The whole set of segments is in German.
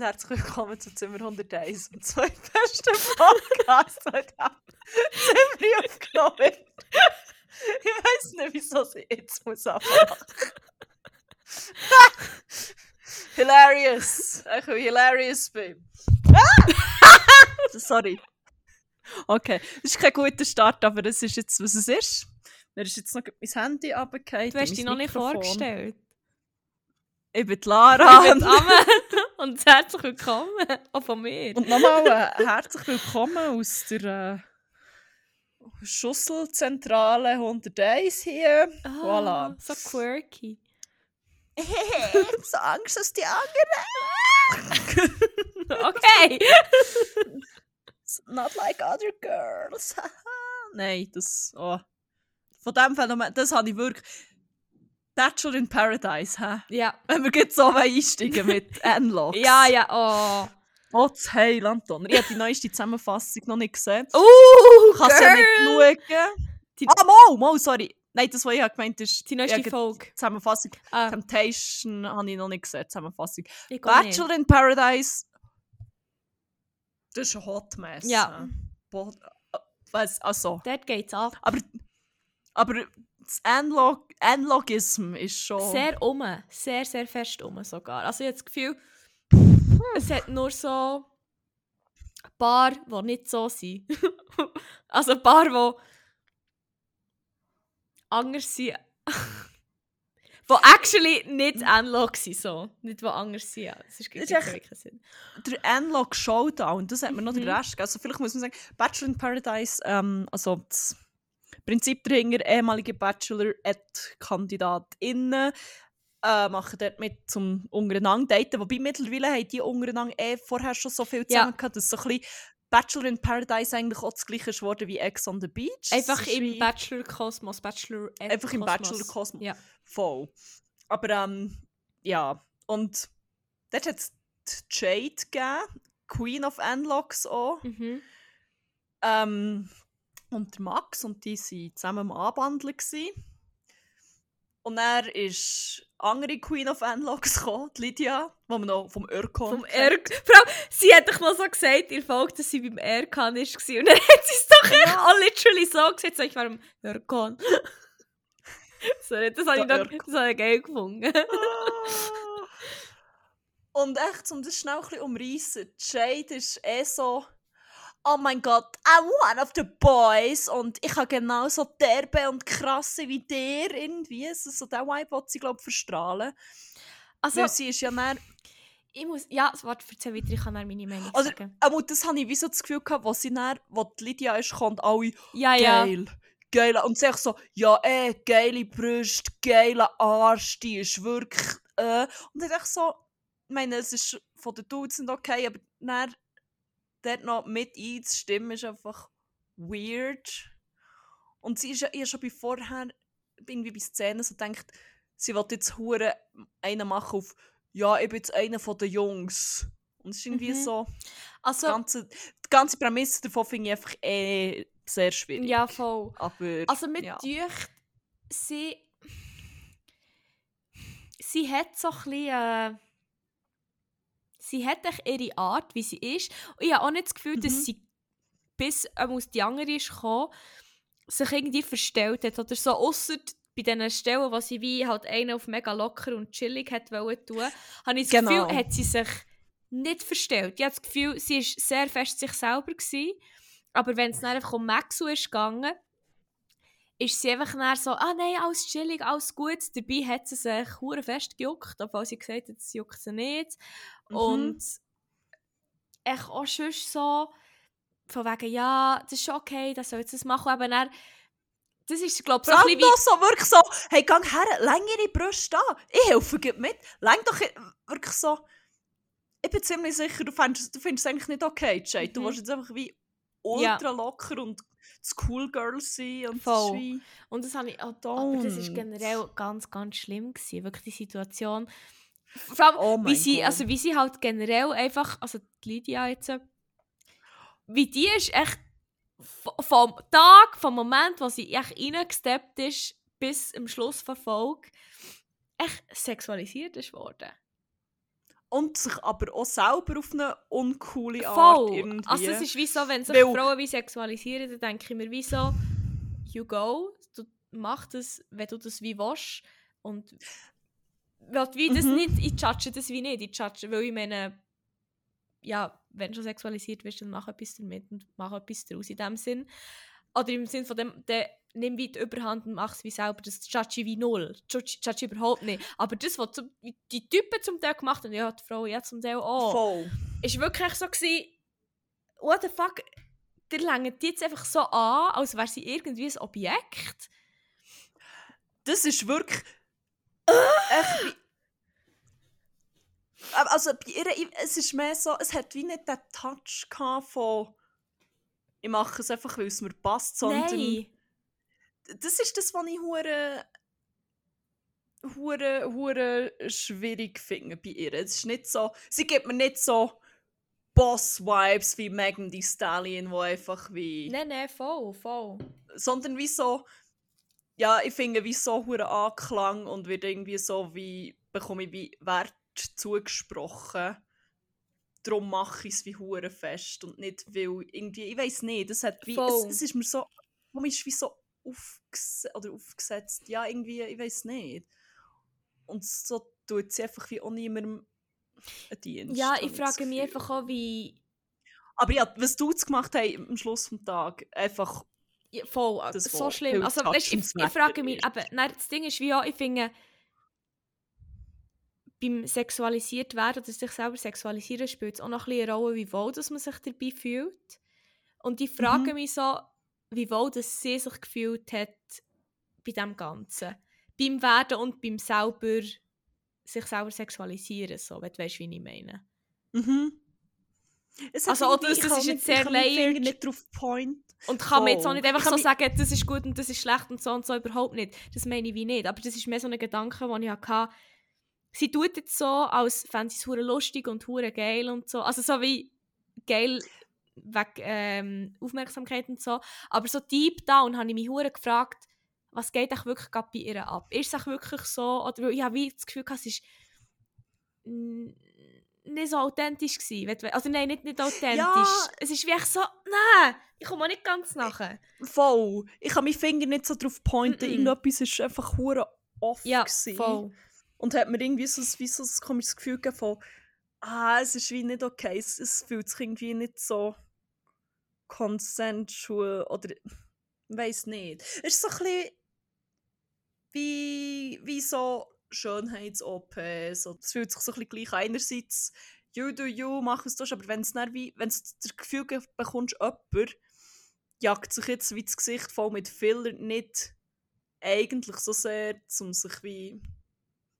Und herzlich willkommen zu Zimmer 101, dem zweitbesten Podcast, der Zimmer aufgenommen. Ich weiß nicht, wieso sie jetzt muss anfangen. hilarious! Ich will hilarious bin. Sorry. Okay, das ist kein guter Start, aber es ist jetzt, was es ist. Mir ist jetzt noch mein Handy runtergefallen. Du hast dich noch nicht vorgestellt. Ich bin Lara. Ich bin Amen und herzlich willkommen auch von mir. Und nochmal äh, herzlich willkommen aus der äh, Schusselzentrale 101 hier. Ah, Voilà. So quirky. so Angst, dass die anderen. Okay. Not like other girls. Nein, das. Oh. Von dem Phänomen, das habe ich wirklich. Bachelor in Paradise, hä? ja. Wenn wir jetzt so einsteigen mit N-Logs. Ja, ja, oh. Oh, das Heiland, Donner. Ich habe die neueste Zusammenfassung noch nicht gesehen. Uh, Kann sie ja nicht schauen. Die- Ah, mal, mal, sorry. Nein, das, was ich gemeint habe, ist Die neueste Folge. Zusammenfassung. Ah, Temptation habe ich noch nicht gesehen, Zusammenfassung. auch nicht. Bachelor in Paradise. Das ist ein Hot Mess. Ja. äh, Was, also. Dort geht's ab. Aber, aber das Analog Analogism ist schon. Sehr um. Sehr, sehr fest um sogar. Also ich habe das Gefühl, es hat nur so ein paar, die nicht so sind. also ein paar, die anders sind. die actually nicht analog sind. So. Nicht die anders sind. Das ist, wirklich Sinn. der Analog Showdown, das hat mir noch Mhm. den Rest. Also vielleicht muss man sagen, Bachelor in Paradise, ähm, also das Prinzip dahinter, ehemalige Bachelor KandidatInnen äh, machen dort mit zum untereinander daten. Wobei mittlerweile haben die untereinander eh vorher schon so viel Ja. zusammen gehabt, dass so ein bisschen Bachelor in Paradise eigentlich auch das gleiche ist wie Ex on the Beach. Einfach im Bachelor-Kosmos. Bachelor Einfach im Bachelor-Kosmos. Ja. Voll. Aber ähm, ja. Und dort hat es Jade gegeben, Queen of Anlocks auch. Mhm. Ähm, und der Max und die waren zusammen am Anbandeln. Gewesen. Und er ist andere Queen of Anlocks gekommen, die Lydia, die man noch vom Örkon Vom kennt. Erk. Frau, sie hat doch mal so gesagt in der Folge, dass sie beim Erkan war. Und dann hat sie es doch echt all literally so gesagt. So, ich war im Erkan. so, das habe ich, noch- das habe ich geil gefunden. Ah. Und echt, um das schnell ein bisschen umreißen, Jade ist eh so, oh mein Gott, I'm one of the boys und ich habe genauso derbe und krasse wie der irgendwie. Also, so der Vibe will sie, glaube ich, verstrahlen. Also, Weil sie ist ja dann, ich muss... Ja, warte, erzähl weiter, ich kann dann meine Meinung also, sagen. aber das habe ich wie so das Gefühl gehabt, wo sie dann, wo die Lydia ist, kommt alle, Ja, ja. geil, geil. Und sie echt so, ja, eh, geile Brüste, geiler Arsch, die ist wirklich, äh. Und ich dachte so, ich meine, es ist von den Dudes okay, aber dann dort noch mit einzustimmen, ist einfach weird. Und sie ist ja, ich habe schon bei vorher, irgendwie bei Szenen so gedacht, sie will jetzt hure einen machen auf, ja, ich bin jetzt einer von den Jungs. Und es ist irgendwie Mhm. so, die Also, ganze, die ganze Prämisse davon finde ich einfach eh sehr schwierig. ja, voll. Aber, Also mit ja. Tücht, sie... Sie hat so ein bisschen... Äh, sie hat ihre Art, wie sie ist. Und ich habe auch nicht das Gefühl, Mhm. dass sie bis ähm, aus die andere ist gekommen, sich irgendwie verstellt hat. Oder so, ausser bei diesen Stellen, wo sie wie halt einen auf mega locker und chillig hat wollen tun, habe ich das Genau. Gefühl, hat sie sich nicht verstellt. Ich habe das Gefühl, sie war sehr fest sich selber. Gewesen, aber wenn es dann einfach um Maxu ist gegangen, ist sie einfach dann so, ah nein, alles chillig, alles gut. Dabei hat sie sich hure fest gejuckt, obwohl sie gesagt hat, sie juckt sie nicht. Mhm. Und echt auch schon so, von wegen, ja, das ist schon okay, das soll jetzt das machen. Aber dann, das ist, glaube ich, so ein bisschen so wirklich so, hey, gang her, läng ihre Brüste an. Ich helfe gib mit. Läng doch wirklich so. Ich bin ziemlich sicher, du findest, du findest es eigentlich nicht okay, Jade. Du Mhm. willst jetzt einfach wie ultra locker und Girl sein. Und Voll. wie, und das habe ich auch, Don't. aber das ist generell ganz, ganz schlimm gewesen, wirklich die Situation. Vor allem, Oh wie sie, also wie sie halt generell einfach, also die Lydia jetzt, wie die ist echt vom Tag, vom Moment, wo sie echt reingesteppt ist, bis am Schluss der Folge, echt sexualisiert ist worden. Und sich aber auch selber auf eine uncoole Art Voll. irgendwie. Also es ist wie so, wenn sich Weil- Frauen wie sexualisieren, dann denke ich mir wie so, you go, du mach das, wenn du das wie willst. Und weil wie das Mhm. nicht, ich judge das wie nicht, ich judge, weil ich meine, ja, wenn du schon sexualisiert wirst, dann mach etwas damit und mach etwas daraus in dem Sinn. Oder im Sinn von dem, der nimm wie die Überhand und mach es wie selber, das judge ich wie null, ich überhaupt nicht. Aber das, was zum, die Typen zum Teil gemacht haben, ja, die Frauen ja zum Teil auch Voll. ist wirklich so gewesen, what the fuck, der längt die jetzt einfach so an, als wäre sie irgendwie ein Objekt. Das ist wirklich. echt wie- Aber Also bei ihr, es ist mehr so, es hat wie nicht den Touch von ich mache es einfach, weil es mir passt, sondern Nein. Das ist das, was ich hure hure hure schwierig finde bei ihr. Es ist nicht so, sie gibt mir nicht so Boss-Vibes wie Megan Thee Stallion, wo einfach wie Nein, nein, voll, voll. sondern wie so, ja, ich finde wie so hure Anklang und wird irgendwie so wie, bekomme ich wie Wert zugesprochen. Darum mache ich es wie hure fest und nicht, weil irgendwie, ich weiß nicht, das hat wie, es, es ist mir so, es wie so aufges oder aufgesetzt, ja, irgendwie, ich weiß nicht. Und so tut sie einfach wie auch niemandem einen Dienst. Ja, ich frage mich einfach auch, wie... Aber ja, was du jetzt gemacht hast am Schluss vom Tag, einfach Ja, voll, Das so Wort, schlimm. Also, weißt, ich, ich frage mich, aber nein, das Ding ist wie auch, ich finde, beim sexualisiert werden oder sich selber sexualisieren spielt es auch noch ein bisschen eine Rolle, wie wohl dass man sich dabei fühlt. Und ich frage Mhm. mich so, wie wohl dass sie sich gefühlt hat bei dem Ganzen. Beim Werden und beim selber sich selber sexualisieren, so, wenn du weißt, wie ich meine. Mhm. Es Also, auch irgendwie- das- ist jetzt sehr layered. nicht drauf point. Und kann man jetzt auch Voll. nicht einfach so sagen, das ist gut und das ist schlecht und so und so überhaupt nicht. Das meine ich wie nicht. Aber das ist mehr so ein Gedanke, den ich hatte. Sie tut jetzt so, als fände sie es lustig und hure geil und so. Also so wie geil wegen ähm, Aufmerksamkeit und so. Aber so deep down habe ich mich hure gefragt, was geht echt wirklich bei ihr ab? Ist es wirklich so? Oder weil ich habe das Gefühl, es ist mm, nicht so authentisch gewesen. Also nein, nicht, nicht authentisch. Ja. Es ist wie so, nein, ich komme auch nicht ganz nachher. Voll. Ich kann meinen Finger nicht so drauf pointen. Mm-mm. Irgendetwas ist einfach hure off. Ja, gewesen. voll. Und hat mir irgendwie so, wie so ein komisches Gefühl gegeben von, ah, es ist wie nicht okay. Es, es fühlt sich irgendwie nicht so consensual oder weiß nicht. Es ist so ein bisschen wie, wie so Schönheits-OPs. So, Es fühlt sich so ein bisschen gleich. Einerseits, you do you, mach es durch, aber wenn es wie, wenn das Gefühl ge- bekommst, jemand jagt sich jetzt wie das Gesicht voll mit Filler nicht eigentlich so sehr, um sich wie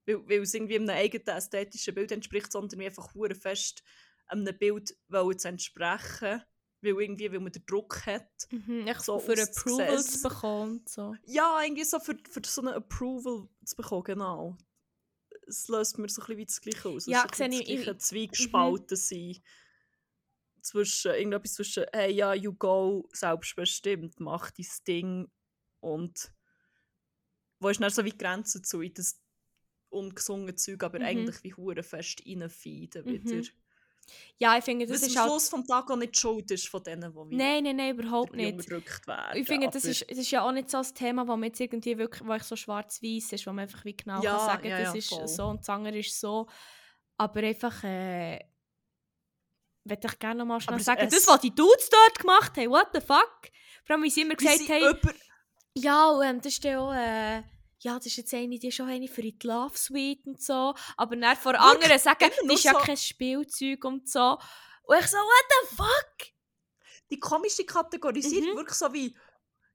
weil, es irgendwie einem eigenen ästhetischen Bild entspricht, sondern wie einfach hure fest einem Bild zu entsprechen, weil irgendwie, weil man den Druck hat. Mhm, So für. Approval zu bekommen. So. Ja, irgendwie so für, für so eine Approval zu bekommen, genau. Es löst mir so ein bisschen wie das Gleiche aus. Ja, Es ist ich- ich- gleiche Zwiegespalten sein. Zwischen, irgendetwas zwischen, hey, ja, you go, selbstbestimmt, mach dein Ding und wo ist dann so wie die Grenze zu in das ungesungene Zeug, aber Mhm. eigentlich wie hure fest reinfeiden Mhm. Ja, ich finde, Das das Was ist am halt... Schluss vom Tag auch nicht schuld ist von denen, die Nein, nein, nein, überhaupt nicht. werden. Ich finde, das ist, das ist ja auch nicht so ein Thema, wo man jetzt irgendwie wirklich, wo ich so schwarz-weiß ist, wo man einfach wie genau Ja, kann sagen ja, das ja, ist voll. so und das andere ist so. Aber einfach, äh, würde ich gerne noch mal schnell Aber sagen, das, was die Dudes dort gemacht haben, what the fuck? Vor allem, wie sie immer gesagt haben, über- Ja, ähm, das ist dann auch, äh, ja, das ist jetzt eine, die ist schon eine für die Love Suite und so. Aber dann vor anderen sagen, nur ist ja so- kein Spielzeug und so. Und ich so, what the fuck? die komische kategorisiert Mhm. wirklich so wie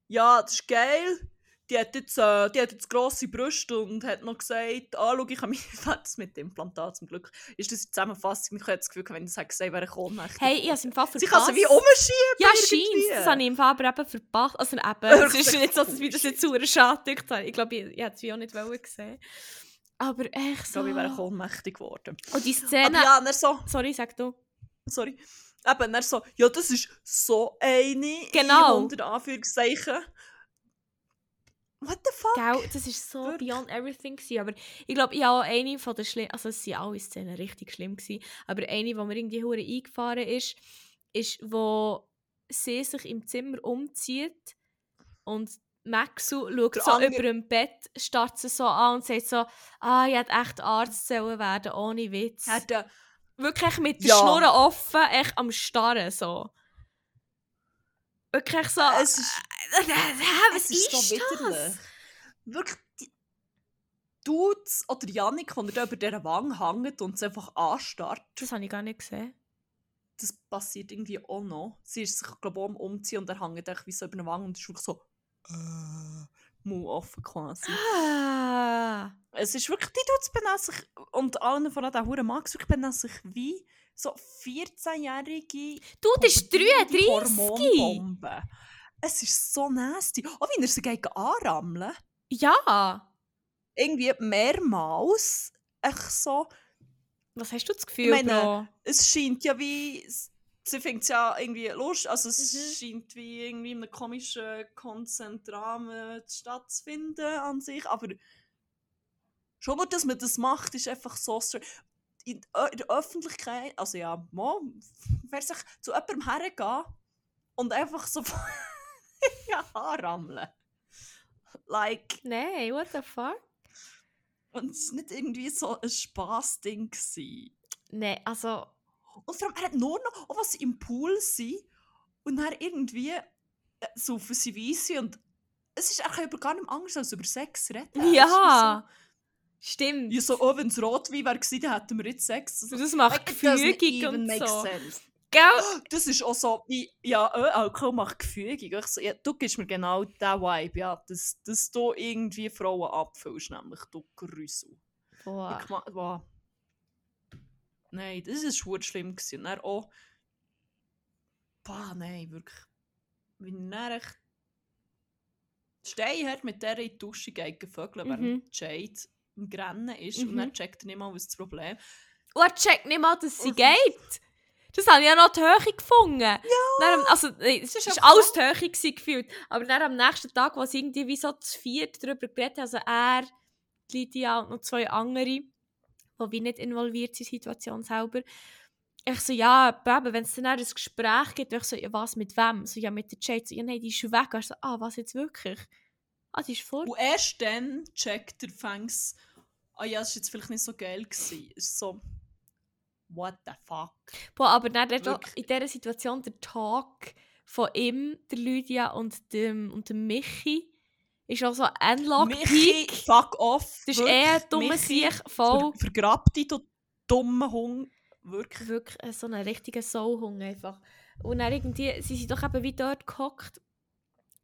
ja, das ist geil. Die hat jetzt, äh, die hat jetzt grosse Brüste und hat noch gesagt, ah, schau, ich habe mich das mit dem Implantat zum Glück. Ist das die Zusammenfassung? Ich habe das Gefühl, wenn ich das hätte gesagt, wäre ich ohnmächtig. Hey, ich habe es im Fall Sie verpasst. kann sie wie umschieben. Ja, scheint. Das habe ich im Fall aber eben verpasst. Also eben, es ist nicht so, dass ich das jetzt sauer schade habe. Ich glaube, ich, ich hätte es wie auch nicht gesehen. Aber echt Ich so. glaube, ich wäre ohnmächtig geworden. Und die Aber Szene... ja, dann so, Sorry, sag du. sorry. Eben, dann so, ja, das ist so eine, Genau. unter Anführungszeichen. What the fuck? Gell, das war so Wirklich? beyond everything. Gewesen. Aber ich glaube, ich habe eine von den schlimm, also es waren alle Szenen richtig schlimm, gewesen, aber eine, die mir irgendwie hure eingefahren ist, ist, wo sie sich im Zimmer umzieht und Maxu schaut Der so andere- über dem Bett, starrt sie so an und sagt so, ah, ich hätte echt Arzt sollen werden, ohne Witz. Hat der, Wirklich mit der Ja. Offen, echt am Starren so. Wirklich so, es ist, Hä, was es ist so ist widerlich. das? Wirklich, die Dudes oder Janik, die da über dieser Wange hängt und es einfach anstarrt, Das habe ich gar nicht gesehen. das passiert irgendwie auch noch. Sie ist sich, glaube ich, am Umziehen und er hängt echt wie so über den Wange und ist wirklich so äh, Mund offen quasi. Ah. Es ist wirklich, die Dudes benehmen sich, und allen von diesen Huren Max, wirklich benehmen sich wie so 14-jährige Du, das ist pubertierende 33. Hormonbombe. Es ist so nasty. Auch wie er sie gegen anrammeln. Ja. Irgendwie mehrmals. Echt so. Was hast du das Gefühl, Ich meine, Bro? Es scheint ja wie. Sie findet es ja irgendwie lustig. Also es Mhm. scheint wie irgendwie in einem komischen Konzentrahmen stattzufinden an sich. Aber schon nur, dass man das macht, ist einfach so strange. In, Ö- in der Öffentlichkeit, also ja, man, wer sich zu jemandem hergehen und einfach so ja, anrammeln. Like, Nein, what the fuck? und es war nicht irgendwie so ein Spaßding. Nein, also... Und vor allem, er hat nur noch, auch was sie im Pool sind, und dann irgendwie äh, so für sie Weisse und es ist eigentlich über gar nicht anders als über Sex reden. Ja. Stimmt. Ja, so, oh, wenn es Rotwein wäre, gewesen, dann hätten wir jetzt Sex. Also, Das macht even und so. sense. Gell? Das ist auch so, wie, ja, äh, Alkohol macht gefügig. Ich so, ja, du gibst mir genau diesen Vibe, ja, dass, dass du irgendwie Frauen abfüllst, nämlich du Grüssel. Boah. Ich wow. Nein, das war schwer schlimm. gewesen. Und dann auch, boah, nein, wirklich. Wenn er echt Stein hat mit der in die Dusche gegen Vögel, Mhm. während Jade im Grennen ist und Mhm. checkt er nicht mal, was das Problem Und er checkt nicht mal, dass sie Und- geht. Das habe ich ja noch die Höhe gefunden. Ja. Dann, also, nee, es ist war einfach alles die Höhe gewesen, gefühlt. Aber dann am nächsten Tag, wo sie irgendwie wie so zu viert darüber geredet haben, also er, Lydia und noch zwei andere, die wie nicht involviert sind in die Situation selber. Ich so, ja, Baby, wenn es dann ein Gespräch gibt, ich so, ja, was, mit wem? So, ja, mit der Jade. So, ja, nein, die ist weg. Ich so, ah, was jetzt wirklich? Ah, die ist vor. Und erst dann checkt er fängs, ah ja, das war jetzt vielleicht nicht so geil. Gewesen. Es ist so, what the fuck? Boah, aber dann Wirklich. in dieser Situation der Talk von ihm, der Lydia und dem, und dem Michi ist auch so ein Michi, Endlock-Peak. fuck off. Das ist wirklich. eh ein dummer Sieg, voll. Ver vergrab dich, du dummer Hund. Wirklich. Wirklich äh, so ein richtiger Soulhunger einfach. Und dann irgendwie, sie sind doch eben wie dort gehockt.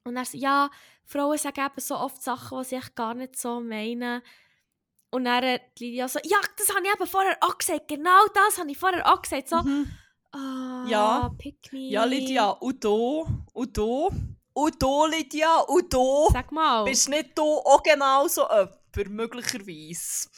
Und er so, ja, Frauen sagen eben so oft Sachen, die sie echt gar nicht so meinen. Und dann die Lydia so, ja, das habe ich eben vorher auch gesagt, genau das habe ich vorher auch gesagt. So, Mhm. ah, Ja. pick me. Ja, Lydia, und du, und du, und du, Lydia, und du. Sag mal. Bist nicht du auch genau so jemand, möglicherweise?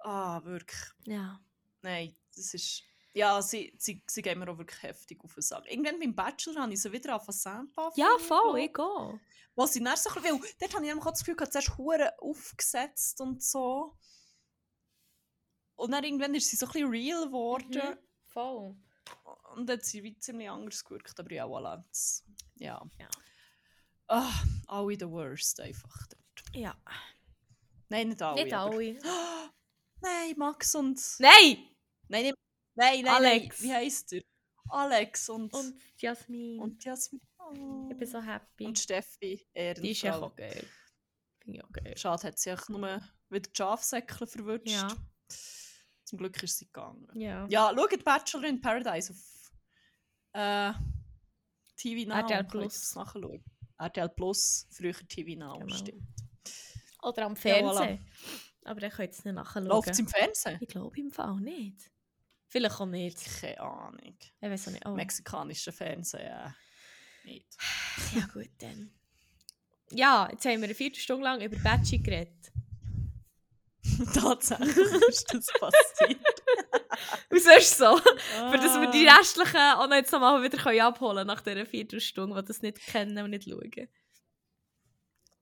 Ah, wirklich. Ja. Nein, das ist... Ja, sie, sie, sie gehen mir auch wirklich heftig auf den Sack. Irgendwann beim Bachelor habe ich sie wieder auf Sandbar Ja, voll, ich gehe. Was sie dann so ein bisschen... Weil dort habe ich nämlich auch das Gefühl, gehabt, zuerst Huren aufgesetzt und so. Und dann irgendwann ist sie so ein bisschen real geworden. Mhm. Voll. Und dann hat sie wie ziemlich anders gewirkt, aber ja, voilà. Ja. Ja. Ah, alle the worst einfach dort. Ja. Nein, nicht alle. Nicht aber- alle. Nein, Max und... Nein! Nein, nicht... nein, nein, Alex. Nein. Wie heisst er? Alex und... Und Jasmin. und Jasmin. Oh. ich bin so happy. Und Steffi, Ehrenfrau. die ist ja auch geil. Finde ich auch geil. Schade, hat sie auch nur wieder die Schafsäckchen verwünscht. Ja. Zum Glück ist sie gegangen. Ja. Ja, schaut Bachelor in Paradise auf äh, TV Now. RTL ihr Plus. das nachschauen. RTL Plus, früher TV Now, Genau. stimmt. Oder am Ja, Fernsehen. Aber ich könnt es nicht nachschauen. Läuft es im Fernsehen? Ich glaube im Fall nicht. Vielleicht auch nicht. Keine Ahnung. Ich weiß auch nicht. Oh. Mexikanische Fernsehen, äh, nicht. Ja gut, dann. Ja, jetzt haben wir eine Viertelstunde lang über Batchy geredet. Tatsächlich ist das passiert. Und sonst so. Für dass wir die Ah. restlichen auch noch jetzt nochmal wieder können abholen nach dieser Viertelstunde, die das nicht kennen und nicht schauen.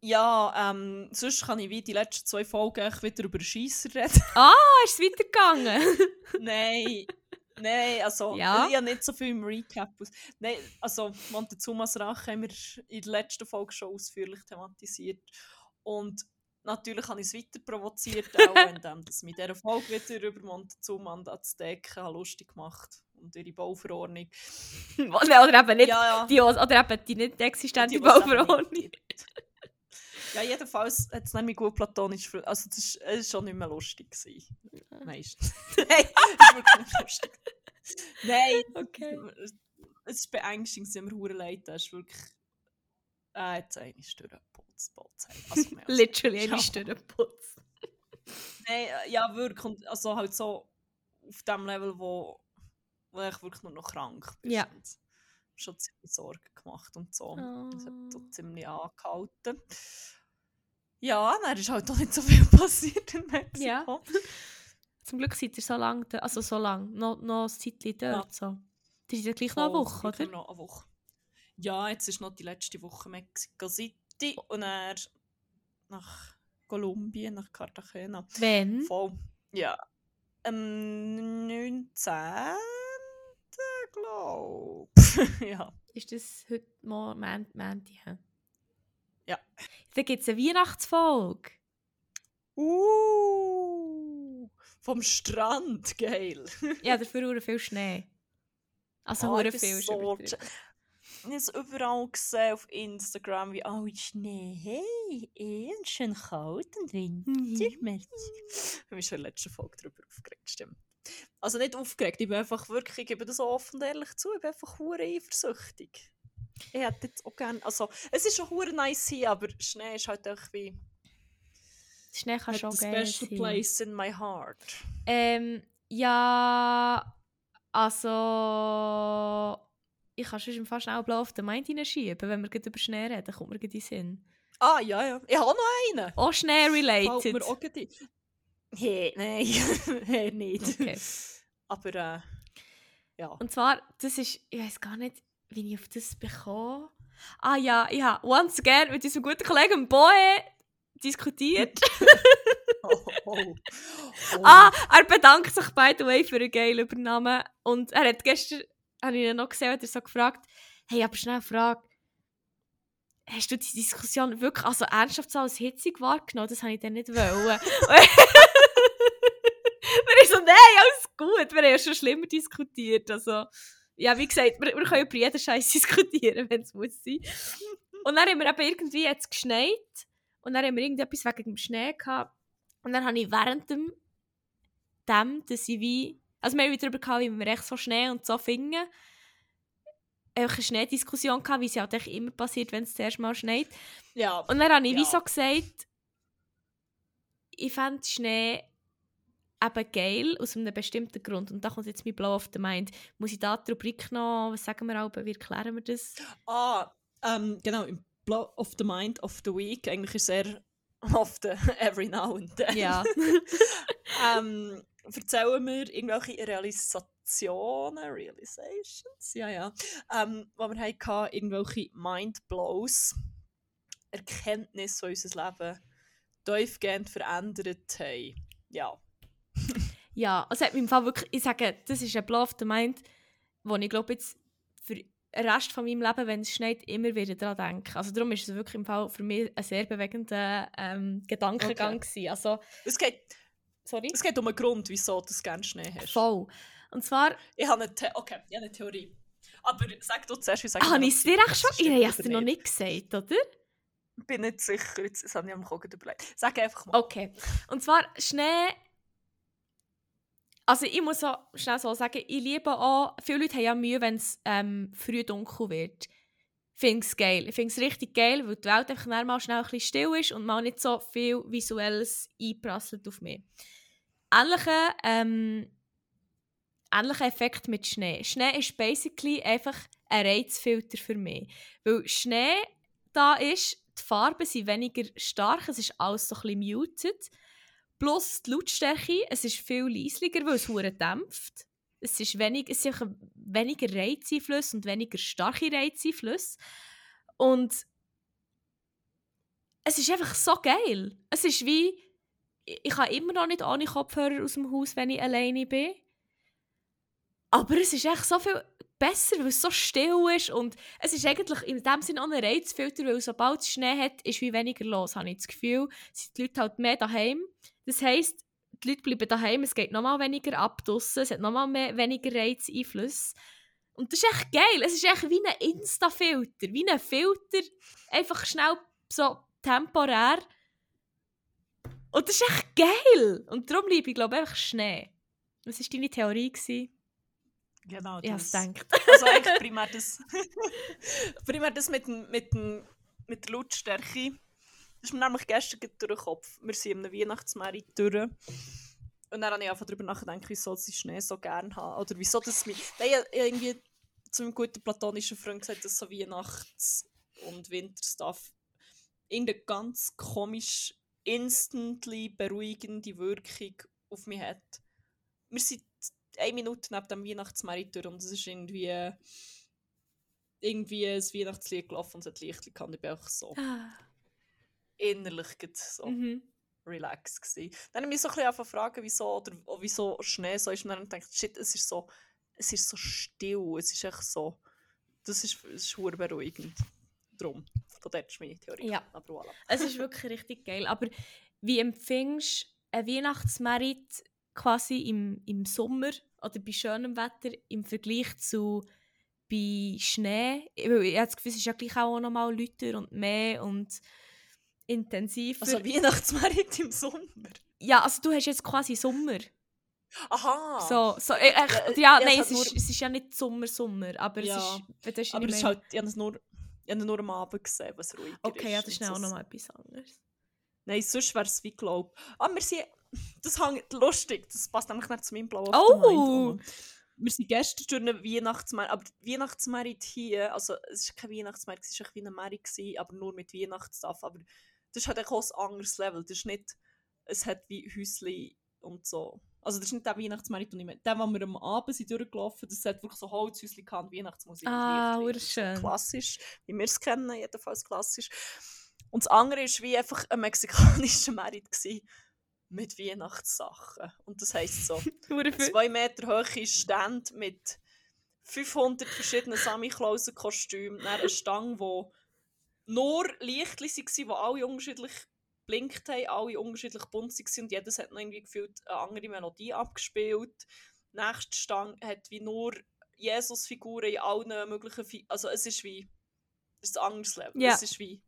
Ja, ähm, sonst kann ich wie die letzten zwei Folgen wieder über Scheisser reden. Ah, ist es weitergegangen? Nein. Nein, also Ja. ich habe nicht so viel im Recap. Aus. Nein, also Montezumas Rache haben wir in der letzten Folge schon ausführlich thematisiert. Und natürlich habe ich es weiter provoziert, auch indem dass mit dieser Folge wieder über Montezuma und Azteken lustig gemacht und ihre Bauverordnung. oder eben nicht Ja, ja. die, oder eben die nicht existente Bauverordnung. Ja, jedenfalls hat es nämlich gut platonisch. Also, es ist, es ist schon nicht mehr lustig. Gewesen. Meistens. Nein, es ist wirklich nicht lustig. Nein, Okay. es ist beängstigend, es ist mir hure leid. Das ist wirklich. Äh, jetzt eine Stunde Putz, Putz. Also, Literally eine. Stunde Putz. Nein, äh, ja, wirklich. Und also halt so auf dem Level, wo, wo ich wirklich nur noch krank bin. Ja. Und schon ziemlich Sorgen gemacht und so. Das hat so Oh. ziemlich angehalten. Ja, dann ist halt auch nicht so viel passiert in Mexiko. Ja. Zum Glück seid ihr so lange, also so lange, noch, noch ein Zeitchen dort. So. Das ist ja gleich noch eine Woche, oder? Noch eine Woche. Ja, jetzt ist noch die letzte Woche Mexico City und dann nach Kolumbien, nach Cartagena. Wenn? Voll. Ja. Am 19. glaube Ja. Ist das heute Mo- Mon- Montag? hä? Ja. Dann gibt es eine Weihnachtsfolge. Uh, vom Strand, geil. Ja, dafür hure viel Schnee. Also bin viel so übertrieben. Ich habe es überall gesehen auf Instagram, wie alle Schnee. Hey, eh, schön kalt und Winter. Mhm. Ich habe mich schon in der letzten Folge darüber aufgeregt, stimmt. Also nicht aufgeregt, ich bin einfach wirklich, ich gebe das so offen und ehrlich zu, ich bin einfach hure eifersüchtig. Ich hätte jetzt auch gerne, also es ist schon hure nice hier, aber Schnee ist halt irgendwie Schnee kann schon geil special sein. place in my heart. Ähm, ja, also ich kann schon fast schnell Blow auf den Mind hineinschieben, wenn wir gerade über Schnee reden, kommt mir gerade in den Sinn. Ah, ja, ja. Ich habe noch einen. Auch Schnee-related. mir auch gerade ein. Hey, nein, hey, nicht. Okay. Aber äh, ja. Und zwar, das ist, ich weiß gar nicht, wie ich auf das bekomme. Ah ja, ich habe once again mit unserem guten Kollegen Boe diskutiert. Oh, oh. Oh. ah, er bedankt sich by the way für einen geilen Übernahmen. Und er hat gestern, habe ich ihn noch gesehen, hat er so gefragt, hey, aber schnell eine Frage. Hast du die Diskussion wirklich also ernsthaft so als hitzig wahrgenommen? Das habe ich dann nicht wollen. wir ich so, nein, alles gut. Wir haben ja schon schlimmer diskutiert. Also, ja, wie gesagt, wir, wir können über jeden Scheiß diskutieren, wenn es muss sein. Und dann haben wir eben irgendwie jetzt geschneit. Und dann haben wir irgendetwas wegen dem Schnee gehabt. Und dann habe ich während dem, dem dass ich wie... Also wir haben wieder darüber gehabt, wie wir echt so Schnee und so. Einfach eine Schneediskussion gehabt, wie es ja halt immer passiert, wenn es das erste Mal schneit. ja. Und dann habe ich wie Ja. so gesagt, ich fände Schnee eben geil, aus einem bestimmten Grund. Und da kommt jetzt mein Blow of the Mind. Muss ich da die Rubrik noch, was sagen wir auch, wie erklären wir das? Ah, ähm, genau, im Blow of the Mind of the Week, eigentlich ist er of the every now and then. Ja. ähm, erzählen wir irgendwelche Realisationen, Realizations, ja, ja, ähm, wo wir hatten, irgendwelche Mindblows, Erkenntnisse, die unser Leben tiefgehend verändert haben. Ja. Ja, also hat mich im Fall wirklich, ich sage, das ist ein of the Mind, wo ich glaube jetzt für den Rest von meinem Leben, wenn es schneit, immer wieder daran denke. Also darum ist es wirklich im Fall für mich ein sehr bewegender ähm, Gedankengang gewesen. Also, Es geht, sorry? es geht um einen Grund, wieso du gerne Schnee hast. Voll. Und zwar, Ich habe eine, The okay, ich habe eine Theorie. Aber sag du zuerst, wie sag habe ich es dir echt schon, ich habe es dir noch nicht gesagt, oder? Bin nicht sicher, jetzt das habe ich am Kochen überlegt. Sag einfach mal. Okay. Und zwar Schnee. Also ich muss so schnell so sagen, ich liebe auch, viele Leute haben ja Mühe, wenn es ähm, früh dunkel wird. Ich finde es geil. Ich finde es richtig geil, weil die Welt einfach mal schnell ein bisschen still ist und mal nicht so viel Visuelles einprasselt auf mich. Ähnlicher, ähm, ähnlicher Effekt mit Schnee. Schnee ist basically einfach ein Reizfilter für mich. Weil Schnee da ist, die Farben sind weniger stark, es ist alles so ein bisschen muted. Plus die Lautstärke, es ist viel leislicher, weil es hure dämpft. Es, ist wenig, es sind weniger Reizeinflüsse und weniger starke Reizeinflüsse. Und es ist einfach so geil. Es ist wie, ich kann immer noch nicht ohne Kopfhörer aus dem Haus, wenn ich alleine bin. Aber es ist echt so viel besser, weil es so still ist und es ist eigentlich in dem Sinne auch ein Reizfilter, weil sobald es Schnee hat, ist wie weniger los, habe ich das Gefühl. Sind die Leute halt mehr daheim. Das heisst, die Leute bleiben daheim, es geht nochmal weniger ab draussen, es hat nochmal mehr, weniger Reizeinfluss. Und das ist echt geil. Es ist echt wie ein Insta-Filter, wie ein Filter, einfach schnell so temporär. Und das ist echt geil. Und darum liebe ich, glaube ich, einfach Schnee. Was war deine Theorie? Gewesen? Genau, das. gedacht. Also eigentlich primär das, primär das mit, dem, mit, mit der Lautstärke. Das ist mir nämlich gestern durch den Kopf. Wir sind in einem Weihnachtsmarkt durch. Und dann habe ich einfach darüber nachgedacht, wieso ich Schnee so gerne habe. Oder wieso das mich... Nein, irgendwie zu meinem guten platonischen Freund gesagt, dass so Weihnachts- und Winterstuff irgendeine ganz komisch, instantly beruhigende Wirkung auf mich hat. Wir sind eine Minute neben dem Weihnachtsmarkt durch und es ist irgendwie irgendwie ein Weihnachtslied gelaufen und es hat Licht gehabt. Ich bin einfach so Ah. innerlich so Mhm. relaxed gewesen. Dann habe ich mich so ein bisschen fragen, wieso, oder auch wieso Schnee so ist. Und dann gedacht, shit, es ist so, es ist so still, es ist echt so, das ist, es ist beruhigend. Drum, von dort ist meine Theorie. Ja. Aber voilà. Es ist wirklich richtig geil. Aber wie empfindest du einen Weihnachtsmerit quasi im, im Sommer oder bei schönem Wetter im Vergleich zu bei Schnee? Weil ich habe das Gefühl, es ist ja gleich auch noch mal lauter und mehr und intensiver. Also Weihnachtsmarkt im Sommer. ja, also du hast jetzt quasi Sommer. Aha! So, so, äh, Ja, äh, ja, ja, nein, es es ist, es ist ja nicht Sommer, Sommer, aber Ja, es ist, das ist aber es ist halt, ich habe es nur, ich habe nur am Abend gesehen, was ruhiger Okay, ja, ist. das ist und dann auch noch mal etwas anderes. Nein, sonst wäre es wie glaub. Ah, wir sind. Das hängt lustig, das passt nämlich nicht zu meinem Blau auf Oh! Wir sind gestern durch einen Weihnachtsmarkt, aber die Weihnachtsmarkt hier, also es war kein Weihnachtsmarkt, es war wie eine Markt, aber nur mit Weihnachtsstuff. Aber das auch ein anderes Level. Das ist nicht, es hat wie Häusli und so. Also das ist nicht der Weihnachtsmarkt, den ich meine. Der, wo wir am Abend sind durchgelaufen das hat wirklich so Holzhäusli gehabt, Weihnachtsmusik. Ah. So klassisch, wie wir es kennen, jedenfalls klassisch. Und das andere war wie einfach ein mexikanischer Markt gewesen, mit Weihnachtssachen. Und das heisst so, zwei Meter hohe Stände mit 500 verschiedenen Sammy-Klausen-Kostümen, dann eine Stange, wo nur Lichtli waren, die alle unterschiedlich blinkt haben, alle unterschiedlich bunt waren und jedes hat noch irgendwie gefühlt eine andere Melodie abgespielt. Die nächste Stange hat wie nur Jesus-Figuren in allen möglichen... Fi also es ist wie... Es ist ein anderes Level. Ja. Es ist wie...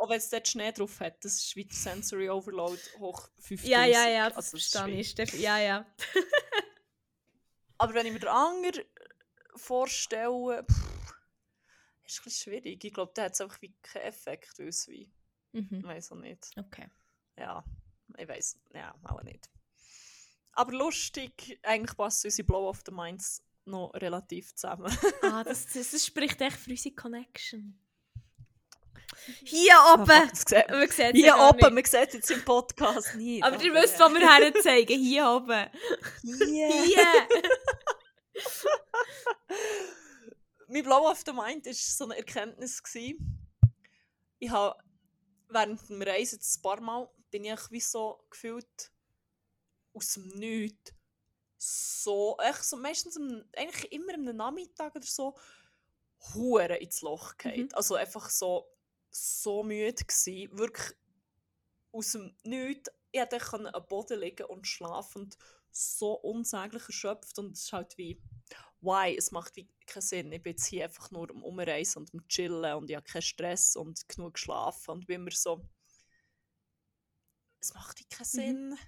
Auch wenn es dort Schnee drauf hat, das ist wie Sensory Overload hoch 5000. Ja, ja, ja, das Also es ist verstehe ich. Ja, ja. Aber wenn ich mir den anderen vorstelle, pff, ist ein bisschen schwierig. Ich glaube, der hat einfach wie keinen Effekt, weil es wie, Mhm. ich weiß auch nicht. Okay. Ja, ich weiß, ja, auch nicht. Aber lustig, eigentlich passen unsere Blow of the Minds noch relativ zusammen. Ah, das, das, das spricht echt für unsere Connection. Hier oben! Sieht, Man sieht es hier oben, man sieht jetzt im Podcast nicht. Aber ihr wisst, wo wir her zeigen. Hier oben. Hier. Hier! mein Blow of the Mind war so eine Erkenntnis. Gewesen. Ich habe während dem Reisen ein paar Mal bin ich wie so gefühlt aus dem Nichts so, echt so meistens am, eigentlich immer am Nachmittag oder so hure ins Loch gefallen. Mhm. Also einfach so so müde gsi, wirklich aus dem Nichts. Ich hätte echt am Boden liegen und schlafen und so unsäglich erschöpft und es ist halt wie why, es macht wie keinen Sinn. Ich bin jetzt hier einfach nur am Umreisen und am Chillen und ich habe keinen Stress und genug geschlafen und bin immer so es macht wie keinen Sinn.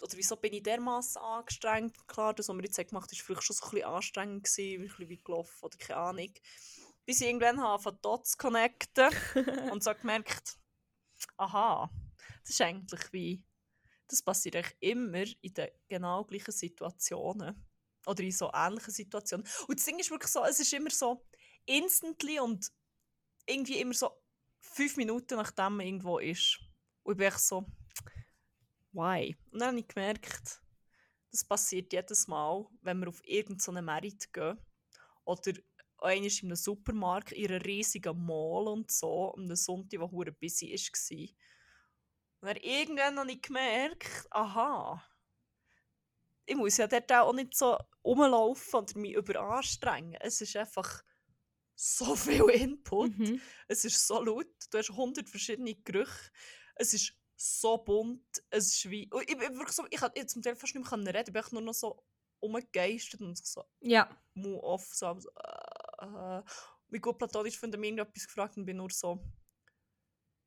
Oder wieso bin ich dermaßen angestrengt? Klar, das, was wir jetzt gemacht haben, war vielleicht schon so ein bisschen anstrengend, gewesen, ein bisschen wie gelaufen oder keine Ahnung. Bis ich irgendwann habe von Dots zu connecten und so gemerkt, aha, das ist eigentlich wie, das passiert eigentlich immer in den genau gleichen Situationen. Oder in so ähnlichen Situationen. Und das Ding ist wirklich so, es ist immer so instantly und irgendwie immer so fünf Minuten nachdem man irgendwo ist. Und ich bin echt so, why? Und dann habe ich gemerkt, das passiert jedes Mal, wenn wir auf irgendeinen Merit gehen oder einmal in einem Supermarkt, in einer riesigen Mall und so, am Sonntag, wo hure busy war. Und dann irgendwann habe ich gemerkt, aha, ich muss ja dort auch nicht so rumlaufen und mich überanstrengen. Es ist einfach so viel Input. Mhm. Es ist so laut. Du hast 100 verschiedene Gerüche. Es ist so bunt. Es ist wie... Ich, ich, wirklich so, ich konnte zum Teil fast nicht mehr reden. Ich bin nur noch so umgegeistert und so Ja. move off. So, so, äh, äh. Wie gut platonisch von mir etwas gefragt und bin nur so...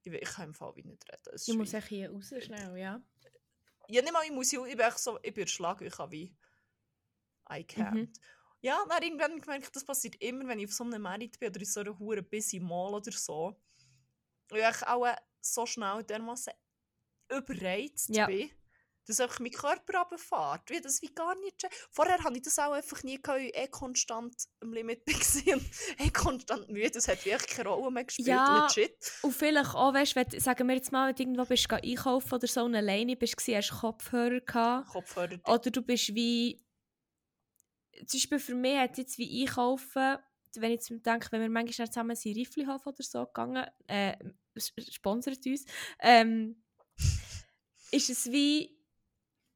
Ich, ich kann im Fall wie nicht reden. Es Du musst echt hier raus schnell, ja. ja, nicht mal ich muss, ich bin echt so, ich bin erschlagen, ich habe wie I can't. Mhm. Ja, dann irgendwann gemerkt, das passiert immer, wenn ich auf so einem Merit bin oder in so einer hure busy Mall oder so. Und ich auch so schnell dermaßen überreizt Ja. bin, dass einfach mein Körper runterfährt. Wie das wie gar nicht. Vorher hatte ich das auch einfach nie, gehabt, ich eh konstant am Limit und eh konstant müde. Das hat wirklich keine Rolle mehr gespielt. Ja. Legit. Und vielleicht auch, weißt, wenn, sagen wir jetzt mal, wenn du irgendwo bist, einkaufen oder so und alleine bist, gewesen, hast du Kopfhörer gehabt. Kopfhörer. Oder du bist wie. Zum Beispiel für mich hat jetzt wie einkaufen, wenn ich jetzt denke, wenn wir manchmal zusammen sind, Rifflihof oder so gegangen, äh, sponsert uns, ähm, ist es wie.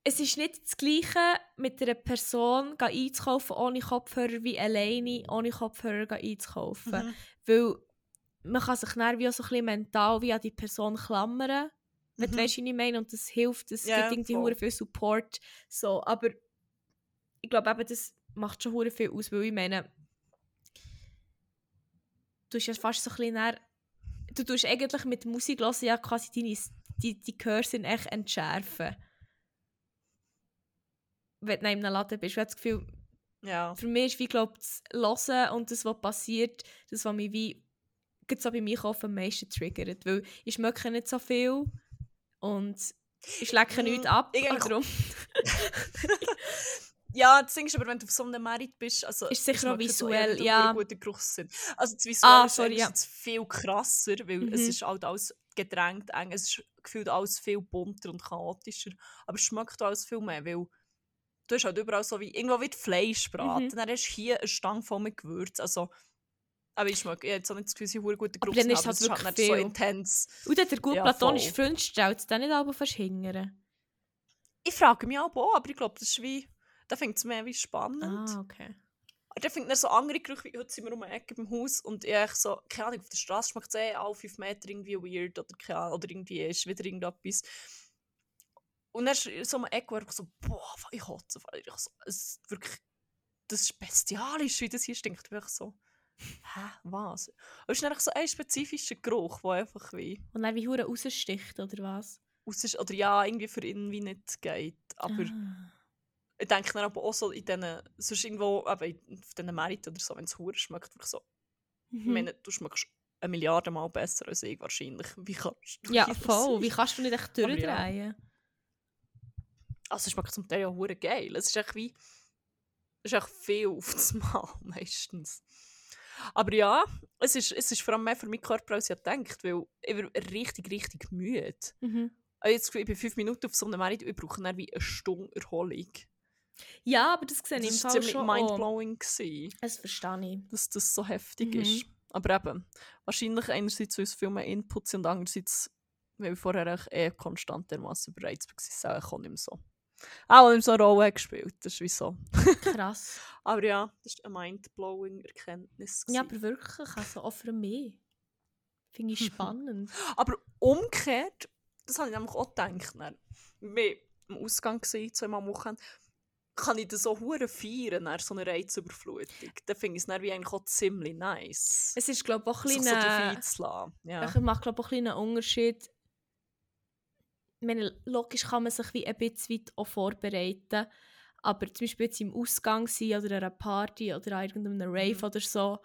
Es ist nicht das Gleiche, mit einer Person einzukaufen ohne Kopfhörer wie alleine ohne Kopfhörer einzukaufen. Mhm. Weil man kann sich dann wie auch so ein bisschen mental wie an die Person klammern. Wenn du Mhm. weißt, was ich meine. Und das hilft, es Ja, gibt irgendwie voll. viel Support. So, aber ich glaube eben, das macht schon viel aus, weil ich meine, du hast ja fast so ein bisschen dann, du tust eigentlich mit Musik hören ja quasi deine, die, die Gehörsinn echt entschärfen. Wenn du in einem Laden bist. Ich habe das Gefühl, Ja. für mich ist wie, glaube das Hören und das, was passiert, das, was mich wie gerade so bei mir am meisten triggert. Weil ich schmecke nicht so viel und ich schlecke Mm, nichts ab. darum Ja, das Ding ist aber, wenn du auf so einem Merit bist, also... Ist sicher es auch visuell, dass ja. guten Geruchssinn. Also das Visuelle Ah, ist sorry, ja. einerseits viel krasser, weil es Mhm. ist halt alles gedrängt, eng, es ist gefühlt alles viel bunter und chaotischer, aber es schmeckt alles viel mehr, weil du hast halt überall so wie, irgendwo wird Fleisch braten, Mhm. dann hast du hier eine Stange voll mit Gewürz, also... Aber ich habe jetzt auch nicht das Gefühl, sie einen guten Aber Geruchssinn, dann ist aber halt ist halt wirklich so intens. Und dann der gut Ja, platonische. Freund stellt es dann nicht aber fast hingern. Ich frage mich auch, aber ich glaube, das ist wie... Da fängt es mehr wie spannend. Ah, okay. Da findet er so andere Gerüche, wie heute sind wir um die Ecke beim Haus und ich so, keine Ahnung, auf der Straße schmeckt es eh alle fünf Meter irgendwie weird oder, keine Ahnung, oder irgendwie ist wieder irgendetwas. Und dann ist so eine Ecke, wo ich so, boah, ich kotze. Ich so, es ist wirklich, das ist bestialisch, wie das hier stinkt. Ich so, hä, was? Und es ist einfach so ein spezifischer Geruch, der einfach wie Und dann wie hure raussticht, oder was? aus ist, oder ja, irgendwie für ihn wie nicht geht. Aber Ah. ich denke dann aber auch so in diesen, sonst irgendwo, eben in- auf diesen Märkten oder so, wenn es hure schmeckt, wirklich so, Ich Mhm. meine, du schmeckst eine Milliarde Mal besser als ich wahrscheinlich. Wie kannst du Ja, voll. Wie kannst du nicht echt durchdrehen? Also es schmeckt zum Teil ja hure geil. Es ist echt wie... Es ist echt viel auf das Mal, meistens. Aber ja, es ist, es ist vor allem mehr für meinen Körper, als ich gedacht weil ich bin richtig, richtig müde. Mhm. Jetzt, ich bin fünf Minuten auf so einem Merit ich brauche dann wie eine Stunde Erholung. Ja, aber das sehe Das ich im war Fall ziemlich schon mindblowing, gewesen, Das verstehe ich. dass das so heftig Mhm. ist. Aber eben, wahrscheinlich einerseits, weil es viel mehr Inputs und andererseits, weil ich vorher eh konstant dermassen bereits war, ist es auch nicht mehr so. Auch mehr so eine Rolle gespielt, das ist wie so. Krass. Aber ja, das war eine mindblowing Erkenntnis. ja, gewesen. aber wirklich, also auch für mich. Finde ich spannend. aber umgekehrt, das habe ich nämlich auch gedacht. Dann. Wir waren am Ausgang, gewesen, zweimal am Wochenende, kann ich das so hure feiern, dann so eine Reizüberflutung. Dann finde ich es wie eigentlich auch ziemlich nice. Es ist, glaube ich, auch ein sich so bisschen... drauf äh, einzulassen. Ja. Ich mache glaube auch ein bisschen einen Unterschied. Meine, logisch kann man sich wie ein bisschen weit auch vorbereiten. Aber zum Beispiel jetzt im Ausgang sein oder an einer Party oder an irgendeinem Rave Mhm. oder so,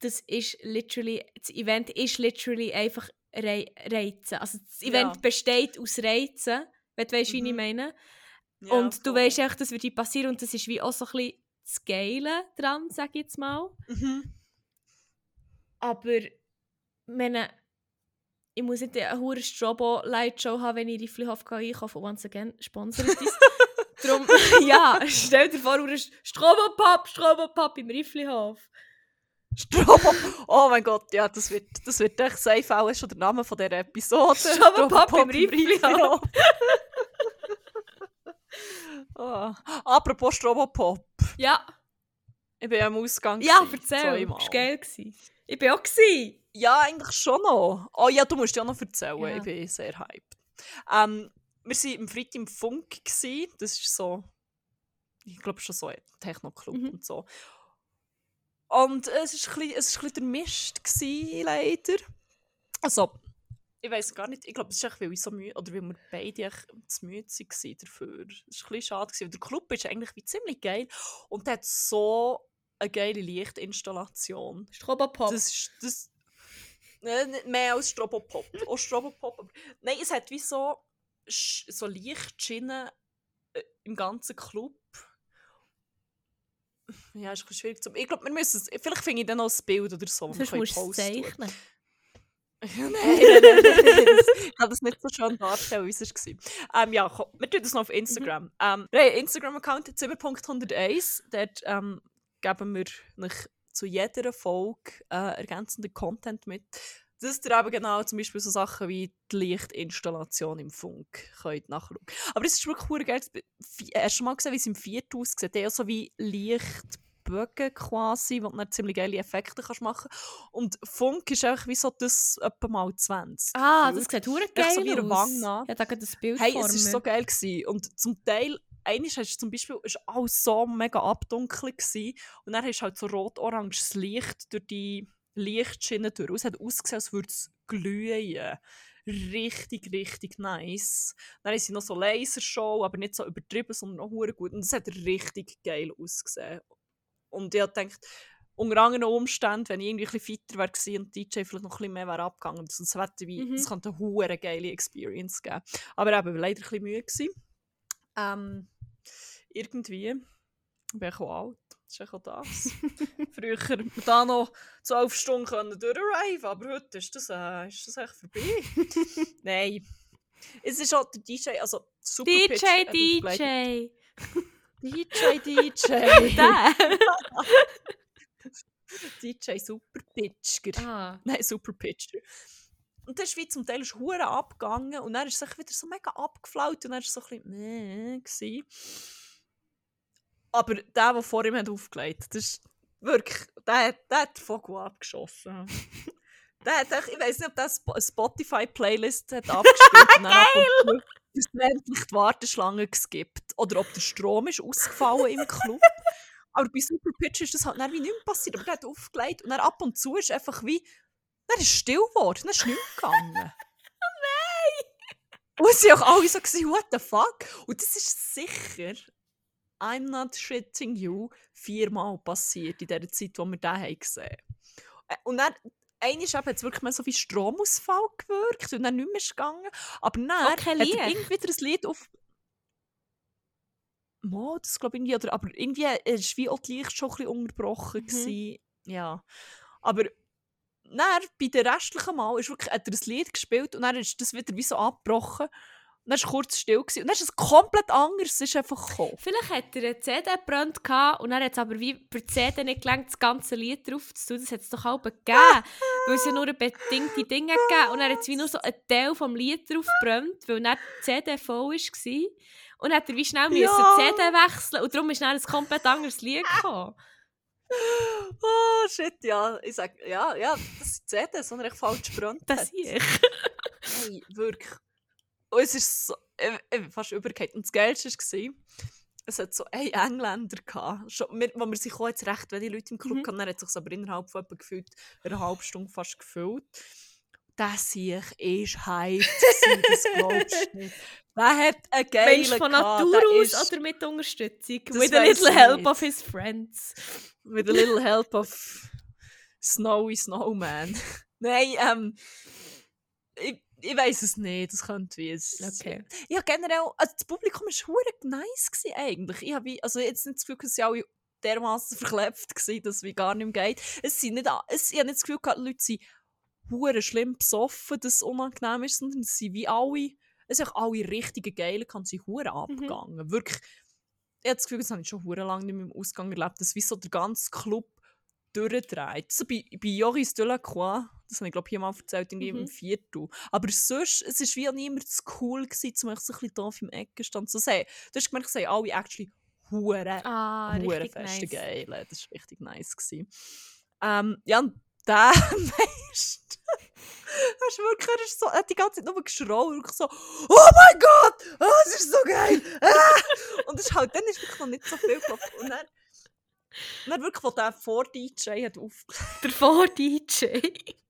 das ist literally, das Event ist literally einfach Rei Reizen. Also das Event Ja. besteht aus Reizen, wenn du weißt, wie ich Mhm. meine. Ja, und du voll. weißt echt, das wird dir passieren und das ist wie auch so ein bisschen das Geile dran, sage ich jetzt mal. Mhm. Aber meine, ich muss nicht eine hohe Strobo Light Show haben, wenn ich Rifflihof einkaufe. Once again, sponsert uns. Darum, ja, stell dir vor, Strobopop, Strobopop im Rifflihof. Strobopop. Oh mein Gott, ja, das wird, das wird echt safe auch schon der Name von dieser Episode. Strobopop im Rifflihof. oh. Apropos Strobopop. Ja. Ich bin am Ausgang. Ja, erzähl. zweimal. Das war geil. Ich bin auch. Gewesen. Ja, eigentlich schon noch. Oh ja, du musst ja noch erzählen. Ja. Ich bin sehr hyped. Ähm, wir waren am Freitag im Funk. Gewesen. Das ist so, ich glaube schon so ein Techno-Club Mhm. und so. Und es war ein bisschen, es ein der Mist, gewesen, leider. Also, ich weiß gar nicht, ich glaube, es ist weil ich so müde, oder weil wir beide echt zu müde waren dafür. Es war ein bisschen schade, weil der Club ist eigentlich wie ziemlich geil und der hat so eine geile Lichtinstallation. Strobopop. Das ist das. Äh, mehr als Strobopop. Auch Strobopop. aber- Nein, es hat wie so, so Lichtschienen äh, im ganzen Club. Ja, ist ein schwierig zu. Ich glaube, wir müssen es. Vielleicht finde ich dann noch ein Bild oder so. Sonst musst du zeichnen. nein, nein, nein, nein. Ich kann das nicht so schön darstellen, wie es war. Ähm, ja, komm, wir tun das noch auf Instagram. Ähm, wir haben einen Instagram-Account, zimmer.101. Dort ähm, geben wir euch zu jeder Folge äh, ergänzenden Content mit. Dass ihr eben genau zum Beispiel so Sachen wie die Lichtinstallation im Funk könnt nachschauen. Aber es ist wirklich verdammt geil. Hast du schon mal gesehen, wie es im Viertel aussieht? Der ja so wie Lichtbögen quasi, wo du dann ziemlich geile Effekte kannst machen Und Funk ist einfach wie so das etwa mal 20. Ah, das sieht hure geil so aus. Wange. Habe da gerade ein Bild Hey, es war so geil. Gewesen. Und zum Teil, eines hast zum Beispiel, ist alles so mega abdunkelt gewesen. Und dann hast du halt so rot-oranges Licht durch die Lichtschienen durch. Es hat ausgesehen, als würde es glühen. Richtig, richtig nice. Dann haben sie noch so Lasershow, aber nicht so übertrieben, sondern auch hure gut. Und es hat richtig geil ausgesehen. Und ich dachte, unter anderen Umständen, wenn ich irgendwie ein bisschen fitter wäre und DJ vielleicht noch ein bisschen mehr wäre abgegangen, sonst hätte wie, Mhm. es könnte eine geile Experience geben. Aber eben, leider ein bisschen müde. Gewesen. Ähm, irgendwie, ich bin auch alt, das ist auch das. Früher hat man da noch 12 Stunden können durchriven, aber heute ist das, äh, ist das echt vorbei. Nein. Es ist auch der DJ, also Super Pitch DJ, hat aufgelegt. DJ. DJ, DJ. Der. DJ Super Pitcher. ah. Nein, Super Pitcher. Und das ist wie zum Teil ist hure abgegangen und dann ist es sich wieder so mega abgeflaut und dann ist es so ein bisschen meh gewesen. Aber der, der vor ihm hat aufgelegt, das ist wirklich, der, hat- der hat den Vogel abgeschossen. der hat, echt- ich weiß nicht, ob der eine Spotify-Playlist hat abgespielt und dann ab und endlich die Warteschlange geskippt. Oder ob der Strom ist ausgefallen im Club. Aber bei Super Pitch ist das halt dann wie nicht mehr passiert. Aber der hat aufgelegt und dann ab und zu ist einfach wie. Dann ist still geworden, dann ist nichts gegangen. oh nein! Und sie auch alle so, gewesen, what the fuck? Und das ist sicher, I'm not shitting you, viermal passiert in der Zeit, wo wir den haben gesehen Äh, Und dann, einmal hat es wirklich mal so wie Stromausfall gewirkt und dann nicht mehr gegangen. Aber dann Auch hat er irgendwie wieder ein Lied auf. Mo, das glaube ich irgendwie, oder, aber irgendwie ist wie auch die Licht schon ein bisschen unterbrochen. Mhm. gewesen. Ja. Aber dann, bei den restlichen Mal ist wirklich, hat er ein Lied gespielt und dann ist das wieder wie so abgebrochen. Und dann war es kurz still gewesen. und dann ist es komplett anders, es ist einfach gekommen. Vielleicht hat er eine CD gebrannt und dann hat es aber wie die CD nicht gelangt, das ganze Lied drauf zu tun. Das hat es doch auch gegeben. weil es ja nur bedingte Dinge gegeben und dann hat es wie nur so einen Teil vom Lied drauf gebrannt, weil dann die CD voll war. Und dann hat er wie schnell Ja. müssen die CD wechseln und darum ist dann ein komplett anderes Lied gekommen. Oh, shit, ja. Ich sag, ja, ja, das die er echt falsch gebrannt Das sehe ich. Hey, wirklich. Und es ist so, ich, ich fast übergeht. Und das Geilste war, es hat so einen Engländer gehabt, schon, wir, wo wir sich auch jetzt recht wenige Leute im Club Mhm. hatten, er hat sich aber innerhalb von etwa gefühlt eine halbe Stunde fast gefüllt. Der sich ist hyped, gewesen, das glaubst du nicht. Der hat einen geilen Mensch von Natur aus ist- oder mit Unterstützung? Das With a little ich help of his friends. with a little help of Snowy Snowman. Nein, ähm, ich, ich weiß es nicht, das könnte wie es. Okay. Ja, generell, also das Publikum war hure nice gewesen, eigentlich. Ich habe also jetzt nicht das Gefühl, dass sie alle dermaßen verklebt waren, dass es wie gar nicht mehr geht. Es sind nicht, es, ich habe nicht das Gefühl, gehabt, die Leute sind hure schlimm besoffen, dass es unangenehm ist, sondern es sind wie alle, es sind auch alle richtigen Geilen, kann sie hure abgegangen. Wirklich, ich habe das Gefühl, das habe ich schon hure lange nicht mehr im Ausgang erlebt, dass wie so der ganze Club durchdreht. So bei, bei Joris de la Croix, das habe ich glaube hier mal erzählt, in Mhm. im Viertel. Aber sonst, es war wie auch niemand zu cool, gewesen, um echt so ein bisschen doof im Ecken stand zu sehen. Du hast gemerkt, sie haben alle actually hure Ah, hure feste nice. Geile. Das war richtig nice. Gewesen. Ähm, ja, und der meist. Hast du wirklich, er, ist so, hat die ganze Zeit nur geschrauen und so, oh mein Gott, oh, es ist so geil. Ah! Und das ist halt, dann ist wirklich noch nicht so viel gelaufen. Und dann, dann wirklich, wo der Vor-DJ hat auf... Der Vor-DJ.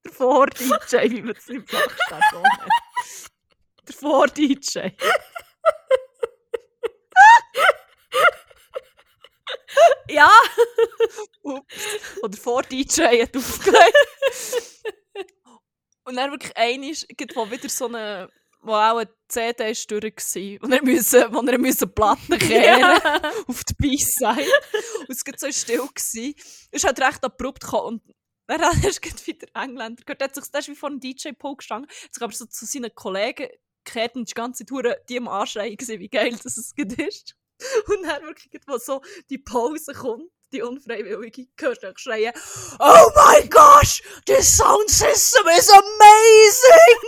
Der Vor-DJ, wie man es im Flachstab nennt. Der Vor-DJ. Ja! Oder vor DJ hat aufgelegt. und dann wirklich einmal, gibt wo wieder so eine, wo auch eine CD ist durch war. Und er musste, wo er musste Platten kehren ja. auf die B-Side. Und es war so still. Gewesen. Es ist halt recht abrupt gekommen. Und dann hast du wieder Engländer gehört. Er hat sich, der ist wie vor einem DJ-Pole gestanden, hat sich aber so zu seinen Kollegen gekehrt und die ganze hure die am Anschreien gewesen, wie geil das es ist. Und dann wirklich, wo so die Pause kommt, die unfreiwillige, hörst du schreien, Oh my gosh, this sound system is amazing!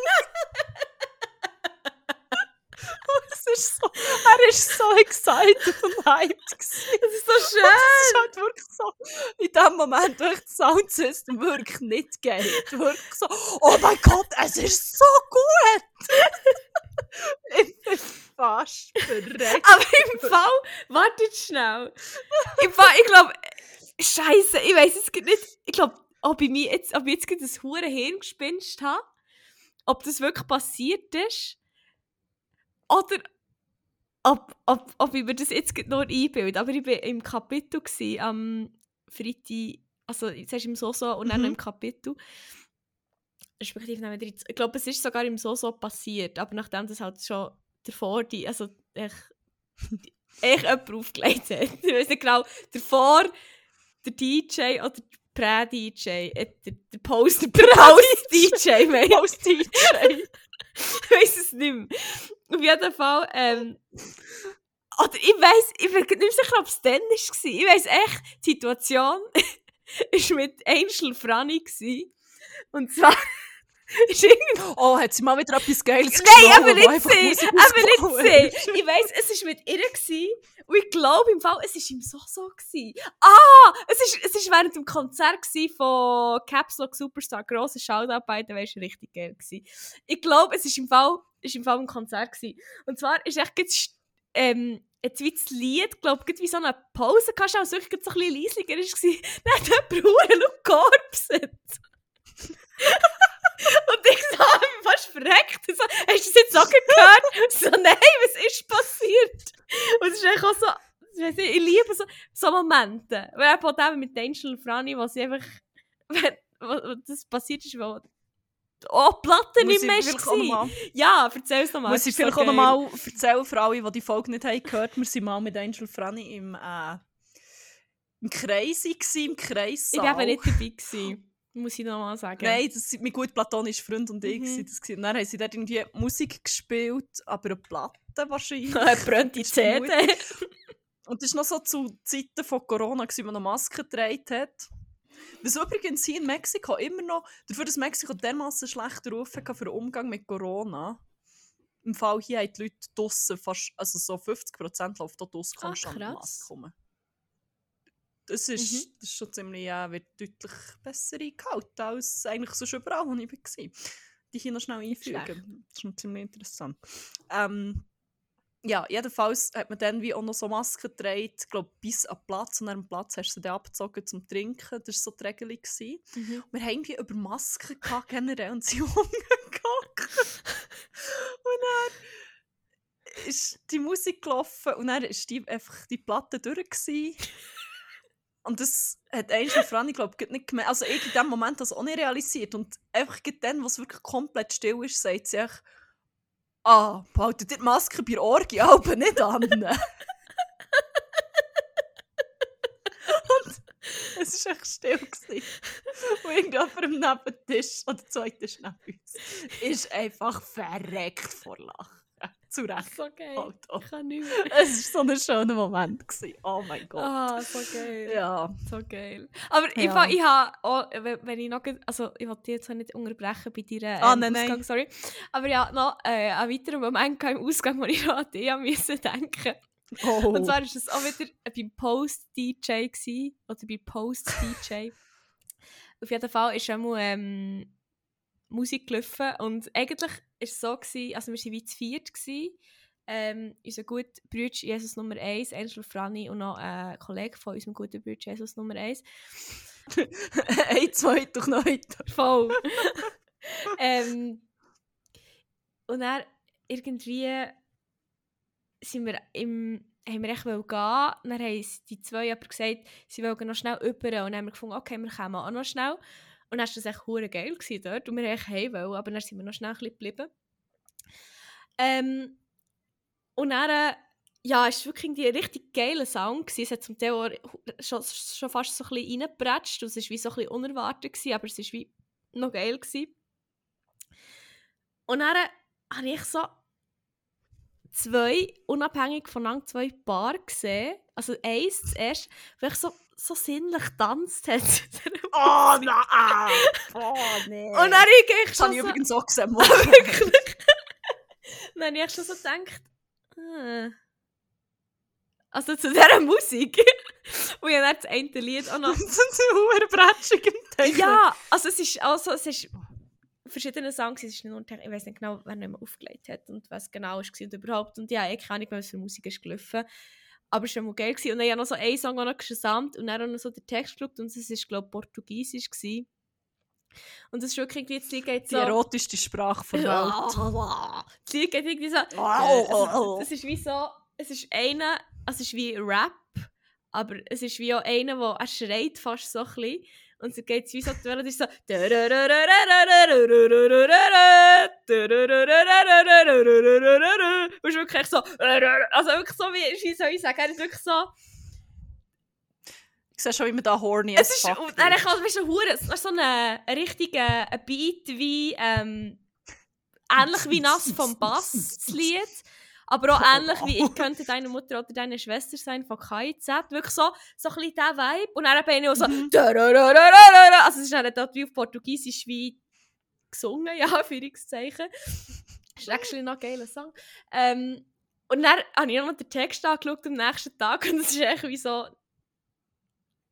Und es ist so, er ist so excited und hyped. Das ist so schön! ist halt wirklich so, in dem Moment, ich das Soundsystem wirklich nicht geht. Wirklich so, oh mein Gott, es ist so gut! Ich bin fast verreckt. Aber im Fall, wartet schnell. Im Fall, ich glaube, Scheiße, ich weiß es nicht. Ich glaube, ob ich mir jetzt, ob ich jetzt gerade ein hure Hirngespinst habe, ob das wirklich passiert ist, oder ob, ob, ob ich mir das jetzt nur einbilde. Aber ich war im Kapitel gewesen, am Freitag, also zuerst im Soso und dann Mhm. im Kapitel. Respektive dann wieder ins- Ich glaube, es ist sogar im Soso passiert, aber nachdem das halt schon davor die, also ich, ich jemand aufgelegt hat. Ich weiß nicht genau, davor der DJ oder der Prä-DJ, äh, der, der Post, der Post-DJ, meine ich. Weiß es nicht mehr. Auf jeden Fall, ähm, oder ich weiß, ich bin nicht mehr sicher, ob es dann war. Ich weiß echt, die Situation war mit Angel Franny. gewesen. Und zwar Oh, hat sie mal wieder etwas Geiles Nein, aber nicht sie! Aber nicht sie! Ich weiss, es war mit ihr gewesen, und ich glaube im Fall, es war im Soso. gewesen. Ah! Es war es ist während dem Konzert von Caps Lock Superstar. Grosser Shoutout bei der war richtig geil. Gewesen. Ich glaube, es war im Fall, ist im Fall ein Konzert. Gewesen. Und zwar ist echt jetzt, ähm, jetzt wie das Lied, glaube ich, wie so eine Pause gehabt, als es wirklich so ein bisschen leisiger war. Dann hat jemand Ruhe laut gekorpset. Und ich so, fast verreckt. So, hast du das jetzt auch gehört? So, nein, was ist passiert? Und es ist auch so, ich, liebe so, so Momente. Weil eben auch dem mit Angel Franny, sie einfach, wenn, das passiert ist, wo oh, die Platte Muss nicht ich mehr vielleicht auch noch war. mal- Ja, erzähl es nochmal. Muss ich vielleicht auch noch mal erzählen für alle, die die Folge nicht haben gehört Wir waren mal mit Angel Franny im, äh, im Kreis, im Kreis. Ich war eben nicht dabei. Gewesen. Muss ich nochmal sagen. Nein, das sind mein gut platonischer Freund und ich. Mhm. Das und dann haben sie dort irgendwie Musik gespielt, aber eine Platte wahrscheinlich. Eine brennte ist CD. Und das war noch so zu Zeiten von Corona, wo man noch Maske getragen hat. Was übrigens hier in Mexiko immer noch, dafür dass Mexiko dermaßen schlechten Ruf hatte für den Umgang mit Corona, im Fall hier haben die Leute draussen fast, also so 50% läuft da draussen Ah, konstant mit krass. Das ist, Mhm. das ist schon ziemlich, ja, wird deutlich besser eingehalten als eigentlich sonst überall, wo ich war. Die hier noch schnell einfügen. Das ist schon ziemlich interessant. Ähm, ja, jedenfalls hat man dann wie auch noch so Masken getragen, glaube bis an Platz. Und an dem Platz hast du sie dann abgezogen zum Trinken. Das war so die Regelung. gewesen. Mhm. Wir haben irgendwie über Masken gehabt, generell und sie rumgegangen. und dann ist die Musik gelaufen und dann ist die, einfach die Platte durch. Und das hat Angel glaube ich, nicht gemerkt. Also ich in dem Moment das auch nicht realisiert. Und einfach dann, wo es wirklich komplett still ist, sagt sie echt, ah, behaltet ihr die Maske bei Orgie aber nicht an. und es war echt still. Gewesen. Und irgendjemand am Nebentisch, oder zweiter Tisch neben uns, ist einfach verreckt vor Lachen. Zu Recht. So geil. Alter. Ich kann nicht mehr. Es war so ein schöner Moment. Gewesen. Oh mein Gott. Ah, so geil. Ja. So geil. Aber ich, Ja. fa- ich habe auch, wenn ich noch, also ich wollte dich jetzt auch nicht unterbrechen bei deiner Ah, ähm, nein, nein. Ausgang, sorry. Aber ja, noch äh, einen weiteren Moment im Ausgang, wo ich noch an dich müssen denken Oh. Und zwar war es auch wieder beim Post-DJ oder bei Post-DJ. Auf jeden Fall ist einmal ähm, Musik gelaufen und eigentlich es so, gewesen, also wir waren wie zu viert, gewesen, ähm, unser guter Bruder Jesus Nummer 1, Angel Franny und noch ein Kollege von unserem guten Bruder Jesus Nummer 1. ein, zwei, doch noch heute. Voll. ähm, und dann irgendwie sind wir im, haben wir echt gehen. Dann haben die zwei aber gesagt, sie wollen noch schnell über. Und dann haben wir gefunden, okay, wir kommen auch noch schnell. Und dann war das echt hure geil dort. Und wir wollten echt heim, wollen, aber dann sind wir noch schnell ein bisschen geblieben. Ähm, und dann, äh, ja, es war wirklich ein richtig geiler Sound. Gewesen. Es hat zum Teil schon, schon fast so ein bisschen reingepratscht. und Es war wie so ein bisschen unerwartet, gewesen, aber es war wie noch geil. Gewesen. Und dann äh, habe ich so zwei, unabhängig voneinander, zwei Paar gesehen. Also eins zuerst, wo ich so, so sinnlich getanzt hat. Oh nein! Oh nee. Und dann ich das schon habe ich so... übrigens auch gesehen. Wirklich? Dann habe ich schon so gedacht, ah. also zu dieser Musik. Und ich habe das eine Lied auch noch... Das ist ein hoher Bratschig im Teich. ja, also es ist also, es ist verschiedene Songs, es ist nur, ich weiß nicht genau, wer nicht mehr aufgelegt hat und was genau war und überhaupt. Und ja, ich keine Ahnung, was für Musik ist gelaufen. Aber es war mal geil. Gewesen. Und dann habe ich noch so einen Song noch gesamt und dann noch so den Text geschaut und es war, glaube ich, Portugiesisch. Gewesen. Und das ist wirklich irgendwie, das Lied geht Die so... erotischste Sprache der Welt. Das Lied geht irgendwie so... Also, es ist wie so, es ist einer, also es ist wie Rap, aber es ist wie auch einer, der er schreit fast so ein bisschen. Und so geht es wie so, die Melodie ist so. Und ist wirklich so. Also wirklich so wie, soll ich sagen, er ist wirklich so. Ich sehe schon, wie man da horny Es ist, und er es ist so ein ein richtiger ein Beat wie, ähm, ähnlich wie Nass vom Bass, das Lied. Aber auch ähnlich wie «Ich könnte deine Mutter oder deine Schwester sein» von KIZ. Wirklich so, so ein bisschen dieser Vibe. Und dann eben auch so Mhm. Also es ist dann dort wie auf Portugiesisch wie gesungen, ja, Anführungszeichen. Das ist actually noch ein geiler Song. Ähm, und dann habe ich noch den Text angeschaut am nächsten Tag und es ist echt wie so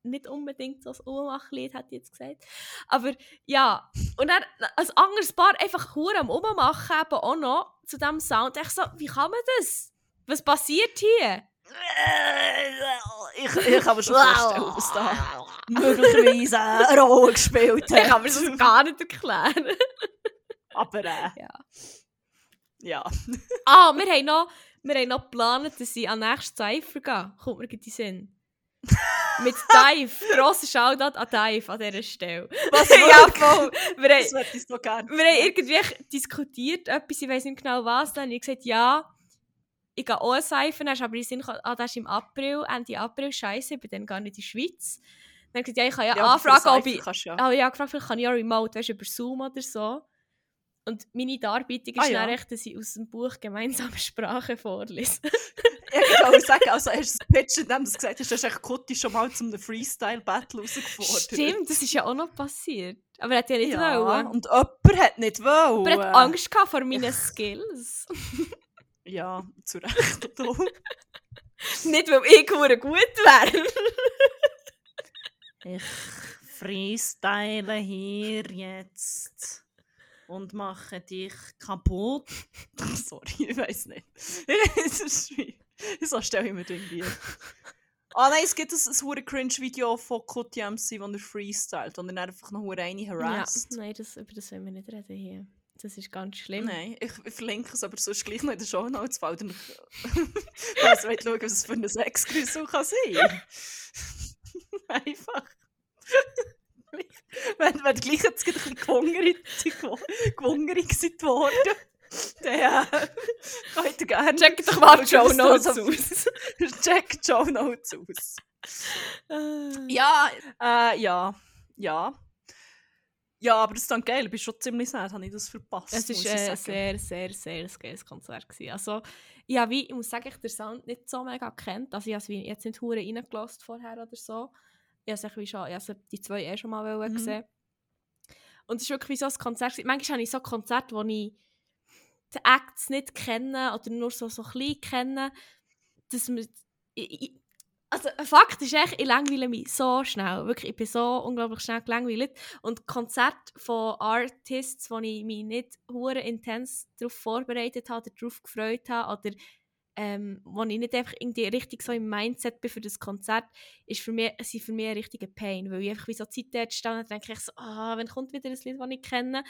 nicht unbedingt so ein Ummachlied, ich jetzt gesagt. Aber ja, und dann als anderes Paar einfach hure am Ummachen eben auch noch zu diesem Sound. Ich so, wie kann man das? Was passiert hier? Ich, ich kann mir schon vorstellen, dass da möglicherweise eine Rolle gespielt hat. Ich kann mir das gar nicht erklären. Aber äh, Ja. ja. Ah, wir haben noch, wir haben noch geplant, dass ich an nächsten Cypher gehe. Kommt mir in den Sinn. Mit Dive. Grosser Shoutout an Dive an dieser Stelle. Was ja, voll. Wir haben, Das hätte ich gerne. wir haben irgendwie diskutiert, etwas, ich weiß nicht genau was. Dann habe ich gesagt, ja, ich gehe auch ist aber den Sinn ah, das ist im April, Ende April, scheiße, ich bin dann gar nicht in der Schweiz. Dann habe ich gesagt, ja, ich kann ja, für anfragen, ob ich... kannst ja. Aber ja, gefragt, vielleicht kann ich ja remote, weißt du, über Zoom oder so. Und meine Darbietung ist Ah, ja. dann echt, dass ich aus dem Buch gemeinsame Sprache vorlese. Ich wollte sagen, also das Pitch, indem du es gesagt hast, hast du echt Kutti schon mal zum Freestyle-Battle rausgefordert. Stimmt, das ist ja auch noch passiert. Aber er hat ja nicht Ja, wollen. und jemand hat nicht wollen. Aber er hat Angst gehabt vor meinen Skills. Ja, zu Recht. auch. nicht, weil ich gut wäre. Ich freestyle hier jetzt und mache dich kaputt. Sorry, ich weiß nicht. Es ist wie- so stelle ich mir das irgendwie. Ah nein, es gibt ein, ein hure cringe-Video von Kuti MC, wo er freestylt und dann einfach noch hure eine Ja, harasst. nein, das, über das wollen wir nicht reden hier. Das ist ganz schlimm. Nein, ich, verlinke es aber sonst gleich noch in der Show Notes, weil dann also, wollt schauen, was es für ein Sexgrüßel kann sein. Einfach. wenn, wenn gleich jetzt ein bisschen gewungerig gewungerig äh, könnt ihr gerne... Check doch mal Show Notes aus. Check die Show Notes aus. Ja, äh, ja, ja. Ja, aber das ist dann geil. Ich bin schon ziemlich sad, habe ich das verpasst. Es war sagen. sehr, sehr, sehr ein geiles Konzert. Gewesen. Also, ja, wie, ich muss sagen, ich habe den Sound nicht so mega kennt. Also, ich habe es jetzt nicht hure reingelassen vorher oder so. Ich habe schon, ich habe die zwei eh schon mal Mhm. gesehen. Und es ist wirklich wie so ein Konzert. Manchmal habe ich so Konzerte, wo ich die Acts nicht kenne oder nur so, so klein kenne. Dass man, also, ein Fakt ist echt, ich langweile mich so schnell. Wirklich, ich bin so unglaublich schnell gelangweilt. Und Konzerte von Artists, wo ich mich nicht hure intens darauf vorbereitet habe oder darauf gefreut habe oder ähm, wo ich nicht einfach irgendwie richtig so im Mindset bin für das Konzert, ist für mich, sind für mich ein richtiger Pain, weil ich einfach wie so Zeit dort stehe und denke ich so, ah, wenn kommt wieder ein Lied, das ich kenne.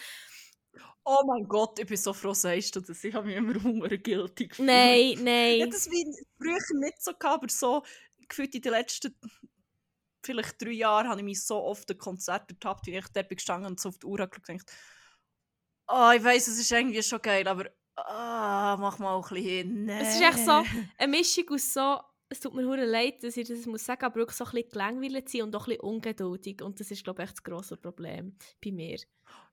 Oh mein Gott, ich bin so froh, sagst du das. Ich habe mich immer Hunger guilty gefühlt. Nein, Ich nein. hatte das wie früher nicht so, gehabt, aber so gefühlt in den letzten vielleicht drei Jahren habe ich mich so oft an Konzerte ertappt, wie ich dort bin gestanden und so auf die Uhr habe geschaut und oh, ich weiss, es ist irgendwie schon geil, aber ah, mach mal auch ein bisschen hin. Nee. Es ist echt so eine Mischung aus so, es tut mir hure leid, dass ich das muss sagen, aber wirklich so ein bisschen gelangweilt sein und auch ein bisschen ungeduldig. Und das ist, glaube ich, echt das grosse Problem bei mir.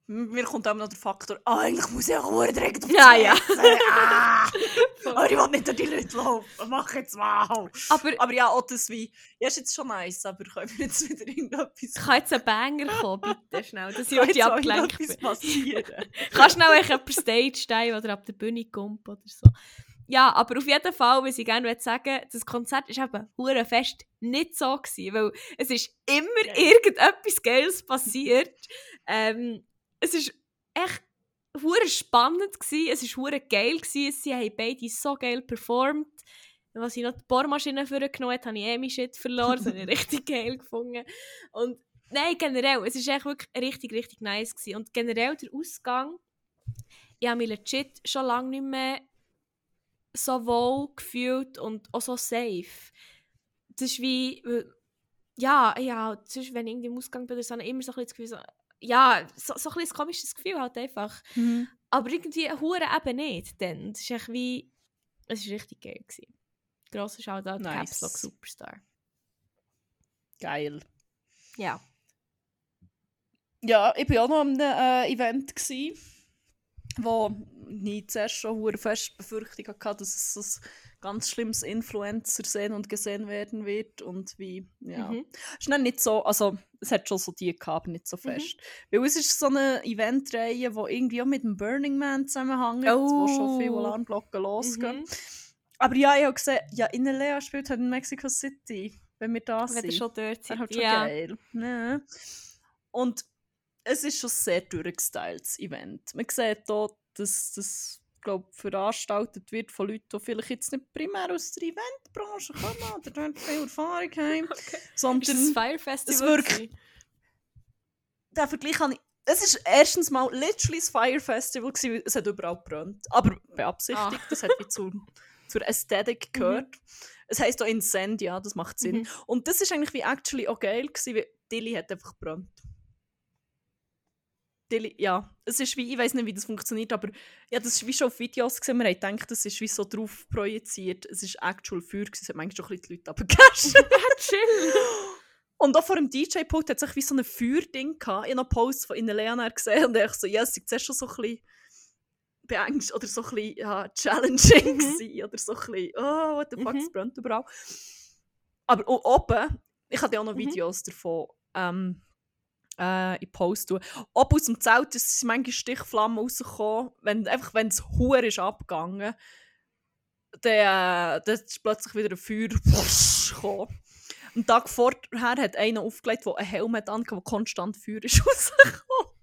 Mir kommt auch noch der Faktor, ah, eigentlich muss ich auch direkt auf die Ja, ja. Ah, oh, ich will nicht durch die Leute laufen, mach jetzt mal. Aber Aber ja, auch das wie, ja, ist jetzt schon nice, aber können wir jetzt wieder irgendetwas kann jetzt ein Banger kommen, bitte schnell, dass ich Kann heute abgelenkt bin. passieren? Kannst schnell echt jemand Stage stehen oder ab der Bühne kommt oder so. Ja, aber auf jeden Fall, was ich gerne sagen das Konzert ist eben hure fest nicht so gewesen, weil es ist immer irgendetwas Geiles passiert. Ähm, es ist echt hure spannend es ist hure geil sie haben beide so geil performt. Was ich noch die Bohrmaschine vorgenommen habe, habe ich eh meinen Shit verloren, das habe ich richtig geil gefunden. Und nein, generell, es ist echt wirklich richtig, richtig nice gewesen. Und generell der Ausgang, ich habe mich legit schon lange nicht mehr so wohl gefühlt und auch so safe. Das ist wie, ja, ja, sonst, wenn ich irgendwie im Ausgang bin, habe ich immer so ein bisschen das Gefühl, so, ja, so, so ein ein komisches Gefühl halt einfach. Aber irgendwie hure eben nicht, denn es ist echt wie, es war richtig geil. Gewesen. Grosser Shoutout, Nice. Caps Lock Superstar. Geil. Ja. Ja, ich war auch noch an einem äh, Event, gsi, wo ich zuerst schon fest Befürchtung hatte, dass es ein ganz schlimmes Influencer sehen und gesehen werden wird und wie, ja. Mhm. Es ist dann nicht so, also es hat schon so die gehabt, nicht so fest. Weil es ist so eine Eventreihe, die irgendwie auch mit dem Burning Man zusammenhängt, wo schon viele Oh. Alarmglocken losgehen. Mhm. Aber ja, ich habe gesehen, ja, in Lea spielt halt in Mexico City, wenn wir da Wenn sind. ihr schon dort seid. halt schon ja. geil. Ja. Und es ist schon sehr durchgestyltes Event. Man sieht hier, dass das glaub, veranstaltet wird von Leuten, die vielleicht jetzt nicht primär aus der Eventbranche kommen oder dort viel Erfahrung haben, Okay. Ist sondern das Fire Festival? es wirkt- den Vergleich habe ich... Es ist erstens mal literally das Fire Festival, gewesen, weil es hat überall gebrannt. Aber beabsichtigt, Ah. das hat wie zur, zur Ästhetik gehört. Es heisst auch Incendia, das macht Sinn. Mhm. Und das ist eigentlich wie actually auch geil gewesen, weil Dilly hat einfach gebrannt. Ja, es ist wie, ich weiß nicht, wie das funktioniert, aber ja, das ist wie schon auf Videos gesehen, man hat gedacht, das ist wie so drauf projiziert. Es ist actual Feuer gewesen, es hat manchmal schon ein bisschen die Leute abgegessen. Ah, chill. Und auch vor dem DJ-Pult hat es wie so ein Feuerding gehabt. Ich habe noch Posts von Ineleana gesehen und ich so, ja, es ist zuerst schon so ein bisschen beängstigt oder so ein bisschen ja, challenging Mhm. oder so ein bisschen, oh, what the fuck, Mhm. es brennt überall. Aber oben, ich hatte ja auch noch Mhm. Videos davon ähm, äh, in Post tun. Oben aus dem Zelt ist manchmal Stichflammen rausgekommen, wenn, einfach wenn es Huer ist abgegangen, dann, äh, dann ist plötzlich wieder ein Feuer gekommen. Am Tag vorher hat einer aufgelegt, der einen Helm hat angehabt, wo konstant Feuer ist rausgekommen.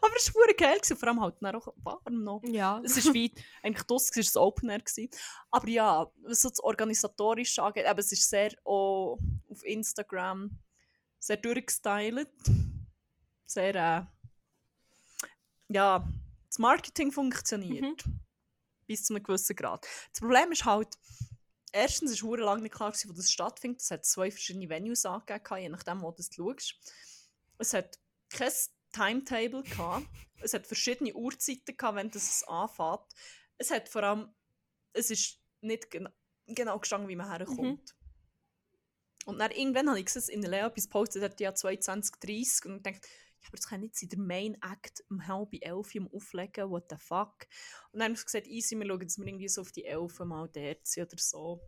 Aber es war geil, vor allem halt auch warm noch. Ja. Es ist wie, eigentlich das war das Open Air. Gewesen. Aber ja, was so das Organisatorische angeht, eben, es ist sehr auch auf Instagram sehr durchgestylt. Sehr, äh, ja, das Marketing funktioniert. Bis zu einem gewissen Grad. Das Problem ist halt, erstens ist es lange nicht klar, gewesen, wo das stattfindet. Es hat zwei verschiedene Venues angegeben, je nachdem, wo du das schaust. Es hat kein Timetable gehabt. Es hat verschiedene Uhrzeiten gehabt, wenn das anfängt. Es hat vor allem, es ist nicht gena genau gestanden, wie man herkommt. Und dann irgendwann habe ich gesehen, in der Lea gepostet, hat ja 22, 30 und ich dachte, aber das kann nicht sein, der Main Act um halb elf Uhr auflegen, what the fuck. Und dann haben wir gesagt, easy, wir schauen, dass wir irgendwie so auf die elf mal dort sind oder so.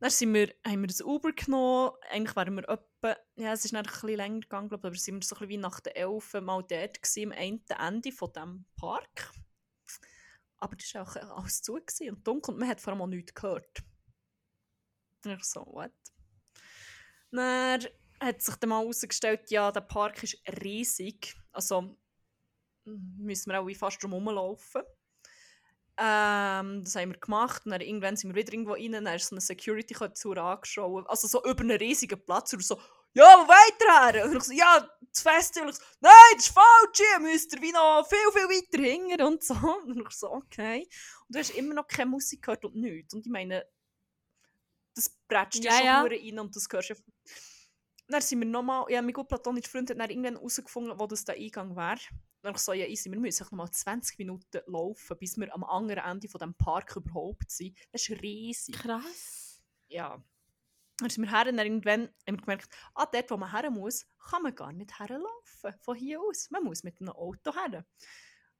Dann sind wir, haben wir das Uber genommen, eigentlich waren wir etwa, ja es ist dann ein bisschen länger gegangen, glaube ich, aber sind wir so ein bisschen wie nach der elf mal dort gewesen, am einen Ende von diesem Park. Aber das war auch alles zu und dunkel und man hat vor allem auch nichts gehört. Und ich so, what? Dann hat sich dann mal herausgestellt, ja, der Park ist riesig. Also müssen wir auch fast drum herumlaufen. Ähm, das haben wir gemacht. Und dann irgendwann sind wir wieder irgendwo rein. Dann ist so eine Security dazu angeschaut. Also so über einen riesigen Platz. Und so, ja, weiter Und ich so, ja, das Festival. Und ich so, nein, das ist falsch. Ihr müsst wie noch viel, viel weiter hingehen und so. Und ich so, okay. Und du hast immer noch keine Musik gehört und nichts. Und ich meine, das bretscht ja, ja schon rein und das hörst du dann sind wir nochmal, ja, mein gut platonischer Freund hat dann irgendwann herausgefunden, wo das der Eingang wäre. Dann ich so, ja, easy, wir müssen nochmal 20 Minuten laufen, bis wir am anderen Ende von dem Park überhaupt sind. Das ist riesig. Krass. Ja. Dann sind wir her und dann irgendwann haben wir gemerkt, ah, dort, wo man her muss, kann man gar nicht herlaufen, von hier aus. Man muss mit einem Auto her.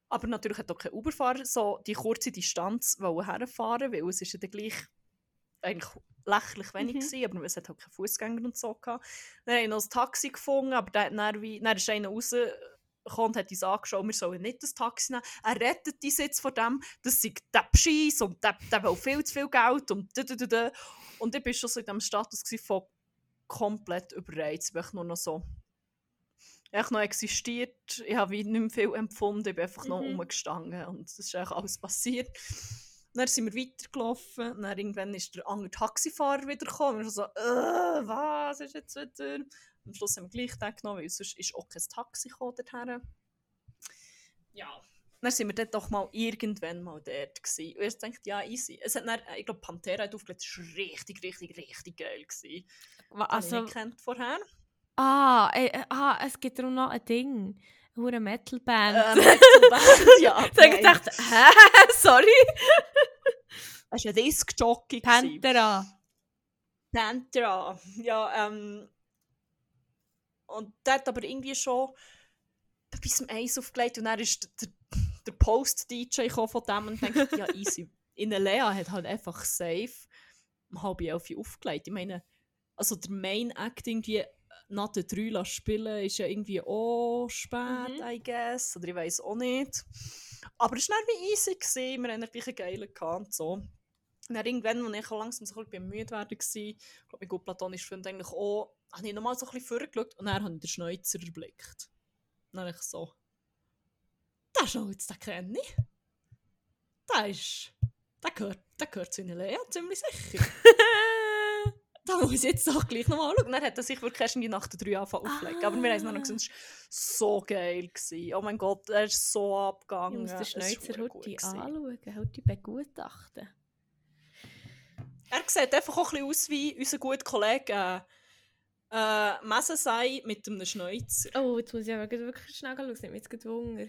Aber natürlich hat auch kein Uberfahrer so die kurze Distanz herfahren weil es ist ja dann gleich eigentlich lächerlich wenig mhm. gewesen, aber es hat halt keine Fußgänger und so gehabt. Dann haben wir noch ein Taxi gefunden, aber dann, dann, wie, dann ist einer rausgekommen und hat uns angeschaut, wir sollen nicht das Taxi nehmen. Er rettet uns jetzt von dem, das sei der Bescheis und der, der will viel zu viel Geld und da, da, da, da. Und ich war schon so in diesem Status von komplett überreizt, weil ich nur noch so ich noch existiert, ich habe nicht mehr viel empfunden, ich bin einfach mhm. noch rumgestanden und es ist eigentlich alles passiert. Dann sind wir weitergelaufen. Und dann irgendwann ist der andere Taxifahrer wieder gekommen. Und wir so, äh, was ist jetzt wieder? Am Schluss haben wir gleich den genommen, weil sonst ist auch kein Taxi dorthin. Ja. Dann sind wir dann doch mal irgendwann mal dort gewesen. Und ich dachte, ja, easy. Es hat dann, ich glaube, Pantera hat aufgelegt, das war richtig, richtig, richtig geil. Gewesen. Also, ich kennt vorher. Ah, äh, ah, es gibt darum noch ein Ding. Eine Metalband. Äh, Metalband, ja. so ich dachte, hä? Sorry. Es war ein Disc-Jockey. Pantera. Pantera, ja. Ähm, und der hat aber irgendwie schon bis zum Eis aufgelegt und dann ist der, der Post-DJ von dem und denkt, ja easy. In der Lea hat halt einfach safe um halb elf aufgelegt. Ich meine, also der Main Act irgendwie nach den drei spielen ist ja irgendwie auch spät, mhm. I guess. Oder ich weiß auch nicht. Aber es war wie easy. Gewesen. Wir hatten einen geilen gehabt, so. Und dann irgendwann, als ich langsam so ein bisschen werden war, ich glaube, mein gut platonischer Freund eigentlich auch, habe ich nochmal so ein bisschen vorgeschaut und dann habe ich den Schneuzer erblickt. Und dann habe ich so, auch jetzt, den kenne ich. Der ist, der gehört, der gehört zu Lea, ziemlich sicher. da muss ich jetzt doch gleich nochmal anschauen. Dann hat er sich wirklich erst in die Nacht drei angefangen auflegen. Ah. Aber wir haben es noch gesehen, es war so geil. Gewesen. Oh mein Gott, er ist so abgegangen. Ich muss den Schneuzer heute anschauen, heute begutachten. Er sieht einfach auch ein bisschen aus wie unser guter Kollege äh, äh, Mesensei mit einem Schneuzer. Oh, jetzt muss ich aber wirklich schnell schauen, ich habe jetzt Hunger.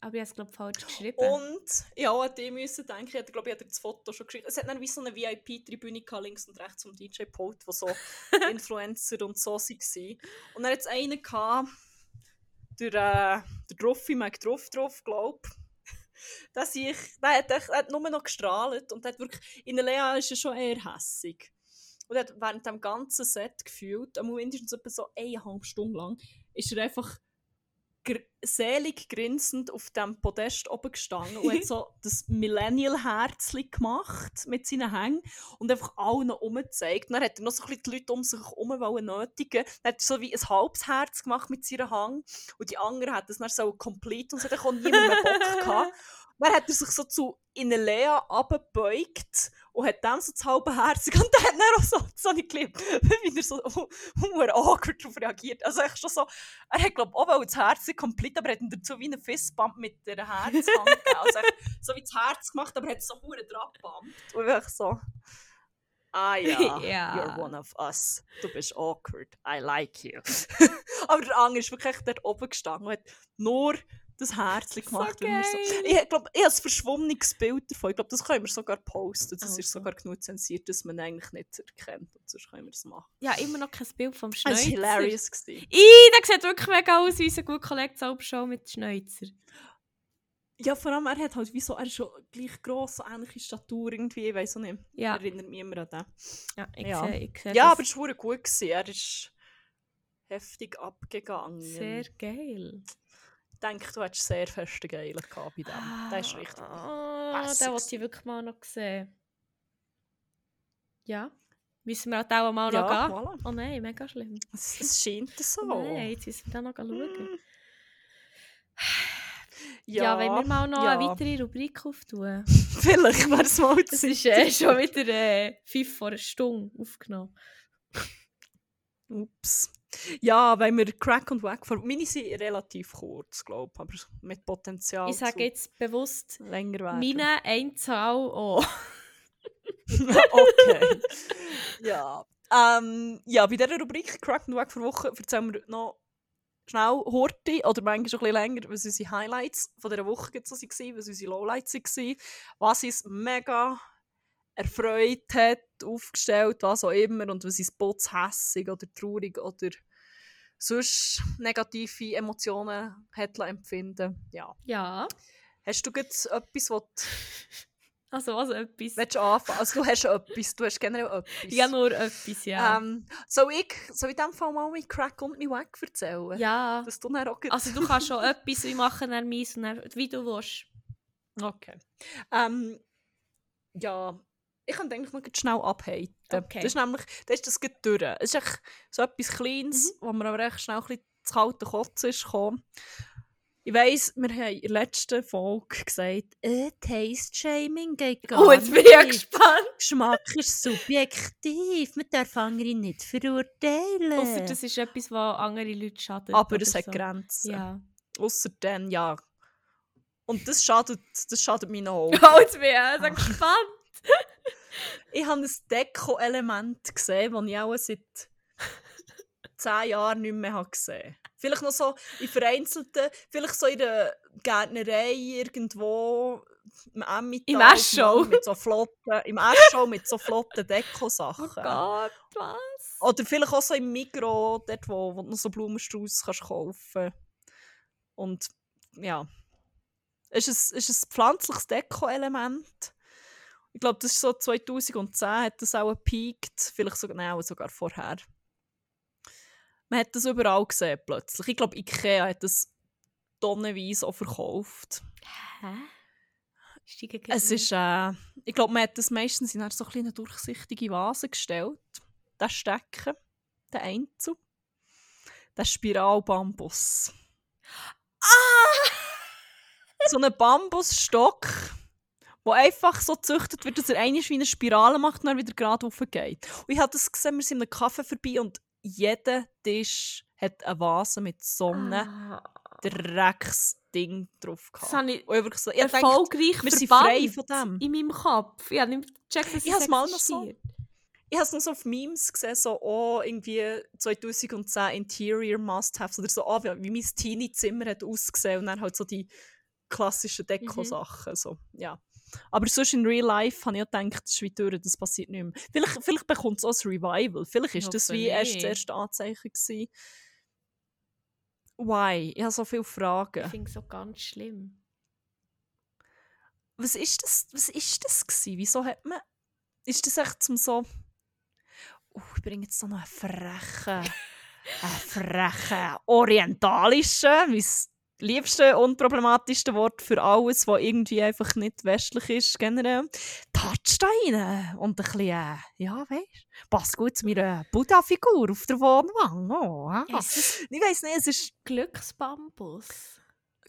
Aber ich habe es, glaube falsch geschrieben. Und, ja, an die müssen denken, ich glaube ich, das Foto schon geschrieben. Es hat dann wie so eine VIP-Tribüne links und rechts zum DJ-Pult, wo so Influencer und so waren. Und dann hat es einen gehabt, der, äh, der Druffi, Mike Druff, Druff, glaube dass ich, der hat, der hat nur noch gestrahlt und hat wirklich, in der Lea ist er schon eher hässig. Und er hat während dem ganzen Set gefühlt, mindestens etwa so eineinhalb Stunden lang, ist er einfach gr selig grinsend auf dem Podest oben gestanden und hat so das Millennial-Herzchen gemacht mit seinen Hängen und einfach allen umgezeigt. Dann hat er noch so ein bisschen die Leute um sich herum nötigen. Dann hat er so wie ein halbes Herz gemacht mit seinem Hang und die anderen hat es dann so komplett und so, dann konnte niemand mehr Bock gehabt. Dann hat er sich so zu Inelea abgebeugt und hat dann so das halbe Herz und dann hat er auch so, so nicht geliebt, wie er so humor awkward darauf reagiert. Also ich schon so, er hat glaube ich auch das Herz komplett, aber er hat ihn dazu wie einen Fistbump mit der Herzhand gegeben. Also so wie das Herz gemacht, aber er hat so hure dran gebumpt. Und ich so, ah ja, yeah. you're one of us. Du bist awkward, I like you. aber der andere ist wirklich dort oben gestanden und hat nur das Herzchen So gemacht. so, geil. ich glaube, ich habe ein verschwommenes Bild davon. Ich glaube, das können wir sogar posten. Das ist Also. sogar genug zensiert, dass man eigentlich nicht erkennt. Und sonst können wir es machen. Ja, immer noch kein Bild vom Das war Schneuzer. hilarious. Ih, der sieht wirklich mega aus wie unser guter Kollege Zaubershow mit Schneuzer. Ja, vor allem, er hat halt wie so, er ist schon gleich gross, so ähnliche Statur irgendwie, ich weiß auch nicht. Ja, Erinnert mich immer an den. ja ich Ja. sehe ich sehe Ja, das aber es war gut. Gewesen. Er ist heftig abgegangen. sehr geil. Ich denke, du hättest sehr feste Geile gehabt bei dem. Der ist richtig. Ah, den wollte ich wirklich mal noch sehen. Ja. Müssen wir halt auch mal noch Ja, gehen? voilà. Oh nein, mega schlimm. Es, es scheint so. Nein, jetzt müssen wir da noch schauen. Hm. Ja, wenn wir mal noch ja. eine weitere Rubrik auftun. Vielleicht wäre es mal Es ist äh, schon wieder äh, fünf vor einer Stunde aufgenommen. Ups. Ja, wenn wir Crack und Wack vor. Meine sind relativ kurz, glaube ich, aber mit Potenzial. ich sage jetzt bewusst, länger werden. meine Einzahl auch. okay. ja. Ähm, ja, bei dieser Rubrik Crack und Wack vor Woche erzählen wir noch schnell Horti oder manchmal schon ein bisschen länger, was unsere Highlights von dieser Woche so waren, was unsere Lowlights waren, was uns mega erfreut hat, aufgestellt, was auch immer und was uns putz hässig oder traurig oder sonst negative Emotionen hat empfinden. Ja. Ja, Hast du jetzt etwas, was du also was etwas. willst anfangen? Also du hast etwas, du hast generell etwas. Ja, nur etwas, ja. Ähm, soll ich, soll in dem Fall mal mein Crack und mein Wack erzählen? ja. Dass du dann auch Also du kannst schon etwas, ich mache dann meins und dann, wie du willst. Okay. Ähm, ja, ich kann eigentlich noch schnell abhaten. Okay. Das ist nämlich, das ist das durch. Es ist echt so etwas Kleines, wo mir aber echt schnell ein bisschen zu kalten Kotzen ist gekommen. Ich weiss, wir haben in der letzten Folge gesagt, äh, Taste Shaming geht gar Oh, jetzt bin ich ja gespannt. Geschmack ist subjektiv, man darf andere nicht verurteilen. Ausser das ist etwas, was andere Leute schadet. aber es hat so. Grenzen. Ja. Ausser dann, ja. Und das schadet, das schadet meinen Augen. Oh, jetzt bin ich ja so gespannt. Ich habe ein Deko-Element gesehen, das ich auch seit zehn Jahren nicht mehr habe gesehen Vielleicht noch so in vereinzelten, vielleicht so in der Gärtnerei irgendwo im Emmental. Im Eschau. Mit so flotten, Im Eschau mit so flotten Deko-Sachen. Oh Gott, was? Oder vielleicht auch so im Mikro, dort wo, wo du noch so Blumenstrauß kannst kaufen Und ja, es ist ein, es ist ein pflanzliches Deko-Element. Ich glaube, das ist so 2010 hat das auch gepeakt, vielleicht sogar, nein, sogar vorher. Man hat das überall gesehen plötzlich. Ich glaube, Ikea hat das tonnenweise auch verkauft. Hä? Ist Es ist, äh, ich glaube, man hat das meistens in so kleine durchsichtige Vase gestellt. Der Stecken, der Einzel, der Spiralbambus. Ah! So ein Bambusstock, der einfach so gezüchtet wird, dass er einmal wie eine Spirale macht und dann wieder gerade raufgeht. Und ich habe das gesehen, wir sind in einem Kaffee vorbei und jeder Tisch hat eine Vase mit so einem Ah, Drecksding drauf das gehabt. habe ich Und ich so, ich erfolgreich wir sind frei von dem. in meinem Kopf. Ich habe nicht gecheckt, dass Ich es mal noch so-. Ich habe es noch so auf Memes gesehen, so oh, irgendwie 2010 Interior Must-Haves oder so, oh, wie, mein Teenie-Zimmer hat ausgesehen und dann halt so die klassischen Deko-Sachen. So, ja. Aber sonst in Real Life habe ich auch gedacht, das ist wie durch, das passiert nicht mehr. Vielleicht, vielleicht bekommt es auch ein Revival. Vielleicht ist das wie erst das erste Anzeichen gewesen. Why? Ich habe so viele Ich Fragen. finde es so ganz schlimm. Was ist das, was ist das gewesen? Wieso hat man... Ist das echt zum so... Uh, ich bringe jetzt noch einen frechen... einen frechen orientalischen, liebste, unproblematischste Wort für alles, was irgendwie einfach nicht westlich ist, generell. Rein und ein bisschen, äh, ja, weißt passt gut zu meiner Buddha-Figur auf der Wohnwang. Oh. Ja, ist Ich weiß nicht, es ist Glücksbambus?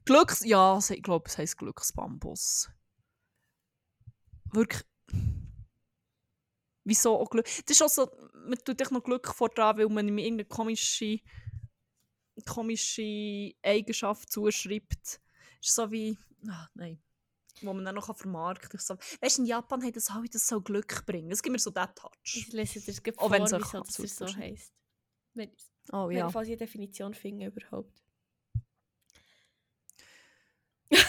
Glücks... Ja, ich glaube, es heisst Glücksbambus. Wirklich... Wieso auch Glück? Das ist auch so, man tut sich noch Glück vor dran, weil man ihm irgendeine komische, komische Eigenschaft zuschreibt. ist so wie... Ah, nein. Wo man dann noch vermarkten kann. So, weißt du, in Japan hat das halt das so Glück bringen. Es gibt mir so diesen Touch. Ich lese dir das Auch vor, wenn es auch wieso das so heisst. Wenn, Oh wenn ja. ich falls ich eine Definition finde überhaupt.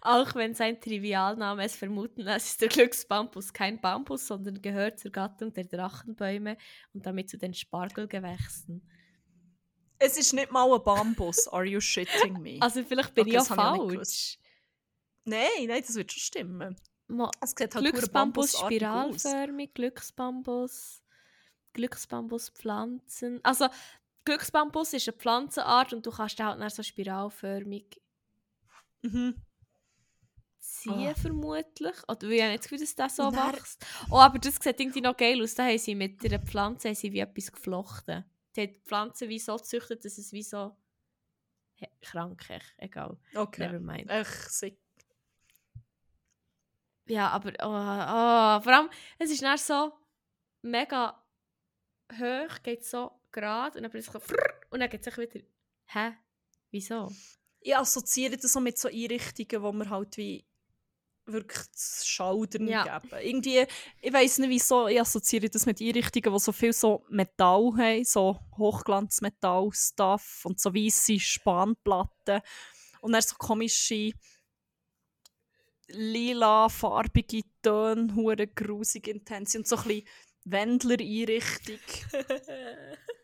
Auch wenn sein Trivialname es vermuten lässt, ist der Glücksbambus kein Bambus, sondern gehört zur Gattung der Drachenbäume und damit zu den Spargelgewächsen. Es ist nicht mal ein Bambus. Are you shitting me? Also vielleicht bin Okay, ich ja ich falsch. nein, nein, das wird schon stimmen. Es sieht halt Glücksbambus spiralförmig, Glücksbambus, Glücksbambus Pflanzen. Also Glücksbambus ist eine Pflanzenart und du kannst halt dann so spiralförmig Mhm. ziehen Ah. vermutlich. Oder ich habe nicht das Gefühl, dass das so wächst. Oh, aber das sieht irgendwie noch geil aus. Da haben sie mit einer Pflanze haben sie wie etwas geflochten. Die haben die Pflanze wie so gezüchtet, dass es wie so... Krank, echt, egal. Okay. Nevermind. Ach, sick. Ja, aber oh, oh, vor allem, es ist dann so mega hoch, geht so gerade und dann plötzlich und dann geht es wieder. Hä? Wieso? Ich assoziiere das so mit so Einrichtungen, wo man halt wie wirklich das Schaudern Ja. geben. Irgendwie, ich weiß nicht wieso, ich assoziiere das mit Einrichtungen, die so viel so Metall haben, so Hochglanzmetall-Stuff und so weisse Spanplatten und dann so komische lila, farbige Töne, hure grusig intens und so ein bisschen Wendler-Einrichtung.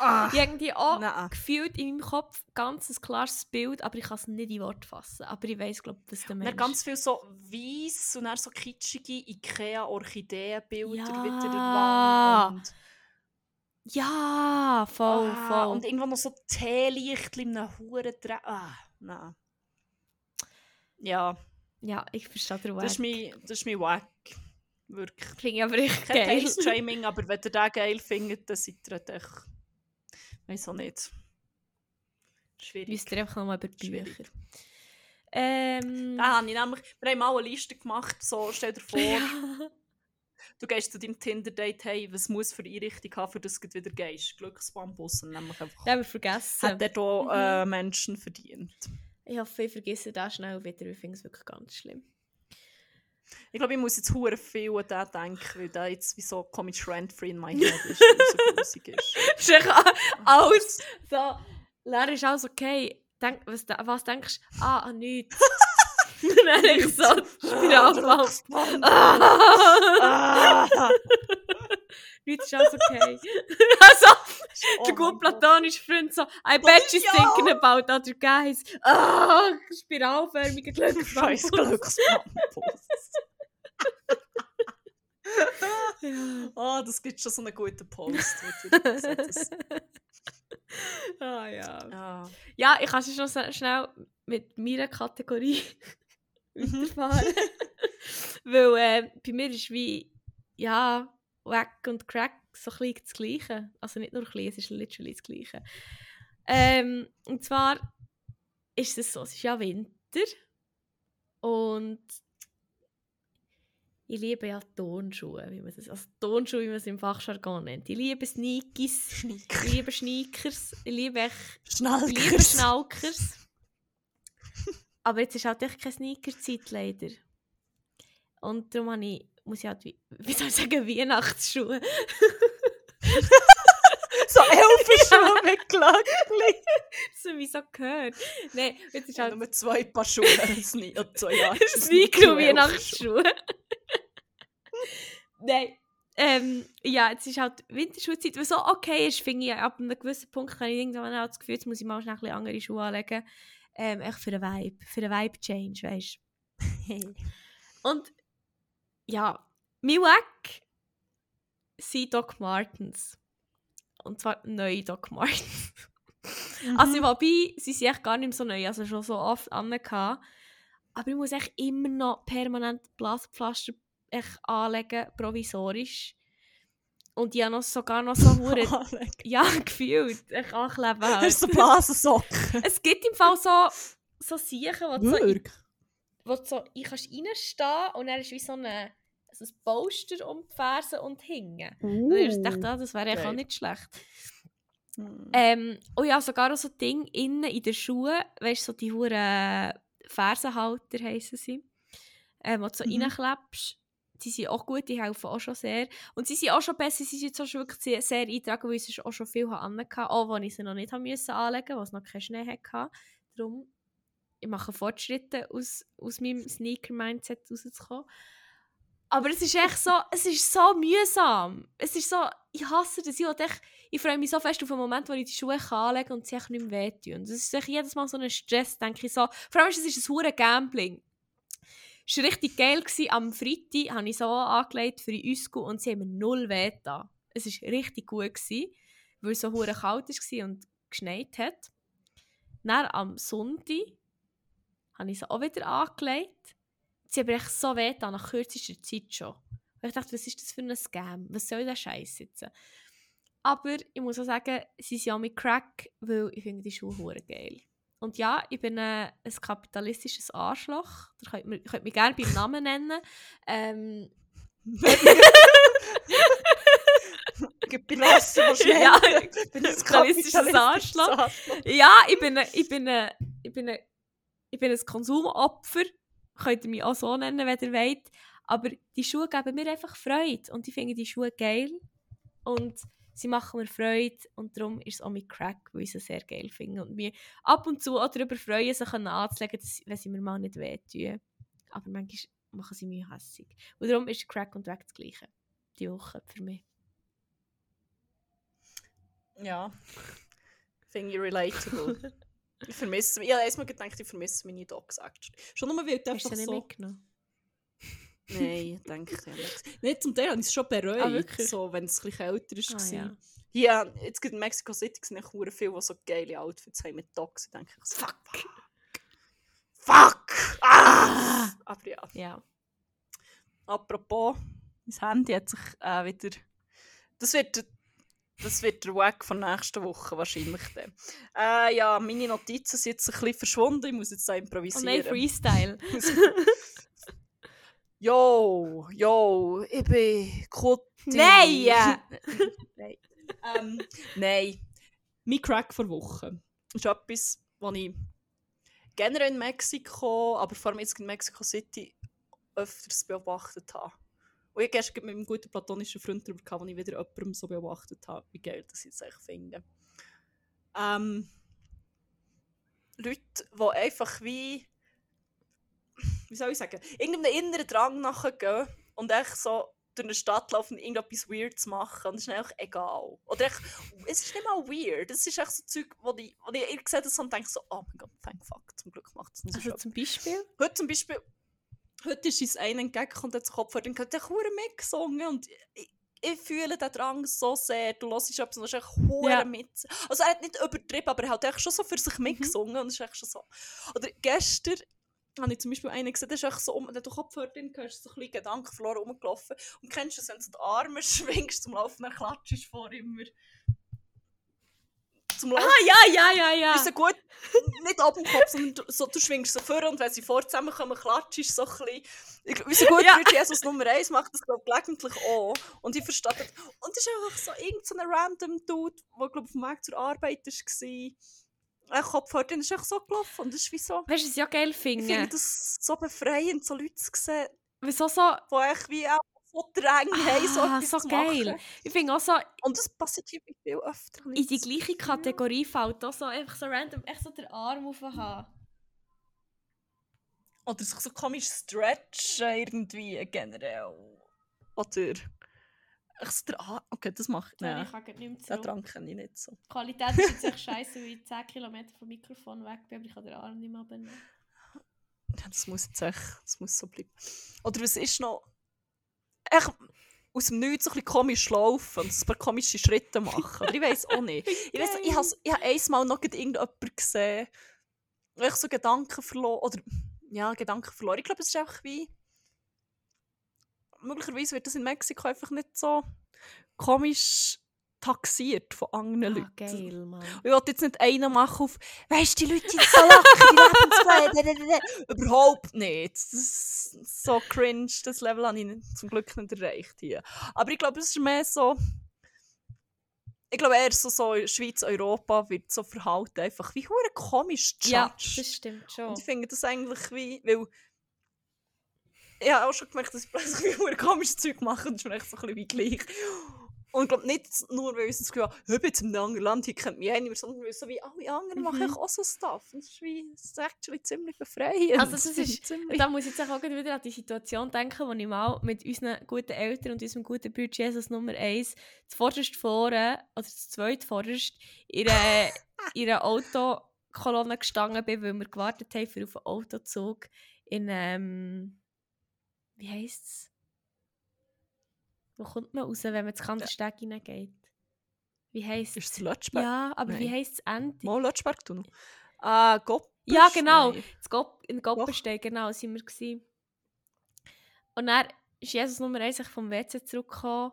Ah, Irgendwie auch nein. gefühlt in meinem Kopf ganz ein klares Bild, aber ich kann es nicht in Wort fassen. Aber ich weiß glaube was meinst. dann ganz viel so weiss und dann so kitschige Ikea-Orchideenbilder Ja. wieder in der Wand. Ja, voll, Und, ah, voll. und irgendwo noch so Teelichtchen in einem Huren Ah, nein. Ja, ja, ich verstehe den das ist Wack. mein, das ist mein Wack. Wirklich. Ich aber richtig Kein geil. Taste-Shaming, aber wenn ihr den geil findet, dann seid ihr echt... Weiß auch nicht. Schwierig. Müsst ihr einfach nochmal über die Schwierig. Bücher. Ähm, Da habe ich nämlich... Wir haben mal eine Liste gemacht, so, stell dir vor... ja. Du gehst zu deinem Tinder-Date, hey, was muss für Einrichtung haben, für das du wieder gehst? Glücksbambus und nämlich einfach... Den haben wir vergessen. Hat der hier Mhm. äh, Menschen verdient? Ich hoffe, ich vergesse das schnell wieder. Ich finde es wirklich ganz schlimm. Ich glaube, ich muss jetzt hure viel an den denken, weil der jetzt wie so komisch trend-free in my head ist, weil so grusig ist. ist echt alles so. Lehrer ist alles okay. Denk, was, was denkst du? Ah, an nichts. Dann ich so Spiralband. Ah. Ah! nichts ist alles okay. also, Oh der gute Gott. platonische Freund so, I bet she's thinking about other guys. Ah, spiralförmiger Scheiß Glücksbambus. Glücksbambus. Ja. Ah, das gibt schon so einen guten Post. ah, ja. Ja. Ja, ich kann schon so schnell mit meiner Kategorie Mhm. weiterfahren. Weil äh, bei mir ist wie, ja, Wack und Crack so ein bisschen das Gleiche. Also nicht nur ein bisschen, es ist literally das Gleiche. Ähm, und zwar ist es so, es ist ja Winter und ich liebe ja Turnschuhe, wie man das, also Turnschuhe, wie man es im Fachjargon nennt. Ich liebe Sneakers, ich liebe Sneakers, ich liebe echt ich liebe Schnellkers. Schnalkers. Aber jetzt ist halt echt keine Sneaker-Zeit leider. Und darum habe ich, muss ich halt, wie, wie soll ich sagen, Weihnachtsschuhe. So Elfenschuhe mit Glöckchen. so wie so gehört. Nein, jetzt ist Ja, halt nur zwei Paar Schuhe. Sne äh, zwei Jahre. Sneaker Weihnachtsschuhe. Nein. Ähm, ja, jetzt ist halt Winterschulzeit, was so okay ist, finde ich, ab einem gewissen Punkt habe ich irgendwann auch das Gefühl, jetzt muss ich mal schnell ein bisschen andere Schuhe anlegen. Ähm, echt für einen Vibe, für einen Vibe-Change, weißt du. Und ja, mein Wack sind Doc Martens. Und zwar neue Doc Martens. Also, Mhm. wobei, sie sind echt gar nicht mehr so neu, also schon so oft an. Aber ich muss echt immer noch permanent Blaspflaster echt anlegen, provisorisch. Und ich habe noch sogar noch so hure ja, gefühlt, echt ankleben Hast halt. du so Blasensocken? Es gibt im Fall so, so Siechen, wo du so, wo du so ich kannst reinstehen und dann ist wie so eine, so ein Poster um die Fersen und hinten. Und ich dachte, ah, das wäre eigentlich auch nicht schlecht. Hm. Ähm, und ja, sogar auch so Ding innen in den Schuhen, weißt du, so die huren Fersenhalter heissen sie, ähm, wo du so Mhm. reinklebst. Die sind auch gut, die helfen auch schon sehr. Und sie sind auch schon besser, sie sind jetzt auch schon wirklich sehr, eintragen, weil ich sonst auch schon viel anhatte, auch wenn ich sie noch nicht haben müssen anlegen musste, weil es noch keinen Schnee hatte. Darum, ich mache Fortschritte, aus, aus meinem Sneaker-Mindset rauszukommen. Aber es ist echt so, es ist so mühsam. Es ist so, ich hasse das. Ich, ich freue mich so fest auf den Moment, wo ich die Schuhe anlegen kann und sie nicht mehr wehtun. Das ist echt jedes Mal so ein Stress, denke ich so. Vor allem ist es ein hohes Gambling. Es war richtig geil. Gewesen. Am Freitag habe ich so angelegt für die Usco und sie haben mir null wehgetan. Es war richtig gut, gewesen, weil es so hure kalt war und geschneit hat. Dann am Sonntag habe ich sie auch wieder angelegt sie aber echt so weh nach kürzester Zeit schon. Und ich dachte, was ist das für ein Scam? Was soll der Scheiß sitzen? Aber ich muss auch sagen, sie sind ja mit Crack, weil ich finde die Schuhe geil. Und ja, ich bin äh, ein kapitalistisches Arschloch. Ihr könnt, mich, könnt mich gerne beim Namen nennen. Ähm, Belassen wahrscheinlich. ja, ich bin ein kapitalistisches Arschloch. Ja, ich bin, ich bin, ich bin, ich bin ein Konsumopfer könnt ihr mich auch so nennen, wenn ihr wollt. Aber die Schuhe geben mir einfach Freude. Und ich finde die Schuhe geil. Und sie machen mir Freude. Und darum ist es auch mit Crack, weil ich sie sehr geil finde. Und mir ab und zu auch darüber freuen, sich anzulegen, wenn sie mir mal nicht wehtun. Aber manchmal machen sie mich hässig. Und darum ist Crack und Wack das Gleiche. Die Woche für mich. Ja. Finde ich relatable. Ich vermisse, ich habe erstmal gedacht, ich vermisse meine Dogs actually. Schon nur, weil du einfach so... nicht mitgenommen? Nein, denke ich nicht. Nicht zum Teil habe ich es schon bereut, Ah, so, wenn es ein bisschen älter Ah, war. ja. Ja, jetzt gibt in Mexico City echt hure viele, die so geile Outfits haben mit Dogs. Ich denke, so, fuck, fuck, ah! Aber ja, Ja. apropos, mein Handy hat sich äh, wieder... Das wird, das wird der Wack von nächster Woche wahrscheinlich dann. Äh, ja, meine Notizen sind jetzt ein bisschen verschwunden, ich muss jetzt da Oh improvisieren. nein, Freestyle. Yo, yo, ich bin Kutti. Nein! nein. Ähm, nein. Mein Crack vor Woche ist etwas, was ich generell in Mexiko, aber vor allem jetzt in Mexico City öfters beobachtet habe. Und ich gestern mit meinem guten platonischen Freund darüber gehabt, wo ich wieder jemandem so beobachtet habe, wie geil das ich es echt finde. Ähm, Leute, die einfach wie wie soll ich sagen, irgendeinem inneren Drang nachgehen und echt so durch eine Stadt laufen und irgendetwas weird zu machen. Und das ist einfach egal. Oder echt, es ist nicht mal weird. Es ist echt so Zeug, wo ich, wo ich, sehe das und denke so, oh mein Gott, thank fuck, zum Glück macht es nicht so Also zum Beispiel? Heute zum Beispiel, heute ist uns einer entgegengekommen und hat sich Kopfhörer und hat echt hure mitgesungen und ich, ich fühle den Drang so sehr. Du hörst etwas und hast echt hure Ja. mit. Also er hat nicht übertrieben, aber er hat echt schon so für sich mitgesungen und es ist echt schon so. Oder gestern habe ich zum Beispiel einen gesehen, der ist echt so um, der hat den Kopfhörer drin, ist so ein bisschen Gedanken verloren rumgelaufen. Und kennst du das, wenn du die Arme schwingst zum Laufen, dann klatschst du vor immer. Zum Laufen. Ah, ja, ja, ja, ja. Ist so gut, nicht ab dem Kopf, sondern du, so, du schwingst so vor und wenn sie vor zusammenkommen, klatschst so ein bisschen. Ich Unser guter Ja. Jesus Nummer 1 macht das, glaube ich, gelegentlich auch. Und ich verstehe das. Und es ist einfach so irgendein so random Dude, der, glaube ich, auf dem Weg zur Arbeit war. Ein Kopfhörer, dann ist echt so gelaufen. Und das ist wie so... Weißt du, was ich auch geil Ich finde finde? das so befreiend, so Leute zu sehen, Wieso so... die echt wie auch so Dränge haben, so Ah, etwas so zu geil. machen. Ich finde auch so, Und das passiert hier viel öfter. in die gleiche Kategorie fällt auch so einfach so random echt so den Arm aufhaben. Oder sich so komisch stretchen irgendwie generell. Oder... Ich so der ah, okay, das macht... Nein. Nein, Ich kann nicht mehr zurück. Drang kenne ich nicht so. Die Qualität ist jetzt echt scheiße, weil ich 10 km vom Mikrofon weg bin, aber ich kann den Arm nicht mehr abnehmen. Ja, das muss jetzt echt, das muss so bleiben. Oder was ist noch... Echt aus dem Nichts so ein bisschen komisch laufen und ein paar komische Schritte machen. Oder ich weiß auch nicht. Ich weiss, ich habe ich hab einmal noch irgendjemanden gesehen, wo ich so Gedanken verloren... Oder, ja, Gedanken verloren. Ich glaube, es ist einfach wie... Möglicherweise wird das in Mexiko einfach nicht so komisch taxiert von anderen Ah, Leuten. geil, Mann. Ich wollte jetzt nicht einen machen auf, weißt du, die Leute sind so locker, die Lebensfreude. Überhaupt nicht. Das ist so cringe, das Level habe ich nicht- zum Glück nicht erreicht hier. Aber ich glaube, es ist mehr so. Ich glaube eher so, so Schweiz, Europa wird so verhalten, einfach wie hure komisch Ja, judged. das stimmt schon. Und ich finde das eigentlich wie, weil ich habe auch schon gemerkt, dass ich plötzlich wie hure komisches Zeug mache und es ist mir echt so ein bisschen wie gleich. Und ich glaube nicht nur, weil wir das Gefühl haben, «Hä, ich bin jetzt in einem anderen Land, hier kennt mich einer, sondern weil so wie alle anderen machen Mhm. auch so Stuff. Und das ist, wie, das ist actually ziemlich befreiend. Also das ich ist- ziemlich... Da muss ich jetzt auch wieder an die Situation denken, wo ich mal mit unseren guten Eltern und unserem guten Bruder Jesus Nummer 1 zuvorderst vorne, oder zweit vorderst, in einer Autokolonne gestanden bin, weil wir gewartet haben für auf einen Autozug in, ähm, wie heisst es? Wo kommt man raus, wenn man ins Kandersteg hineingeht? Wie heisst Ist es? es Lötschberg? Ja, aber wie Nein. heisst es Ende? Mal Lötschberg-Tunnel? Ah, Goppers? Ja, genau. Gop in Goppenstein, genau, sind wir gewesen. Und dann ist Jesus Nummer 1 vom WC zurückgekommen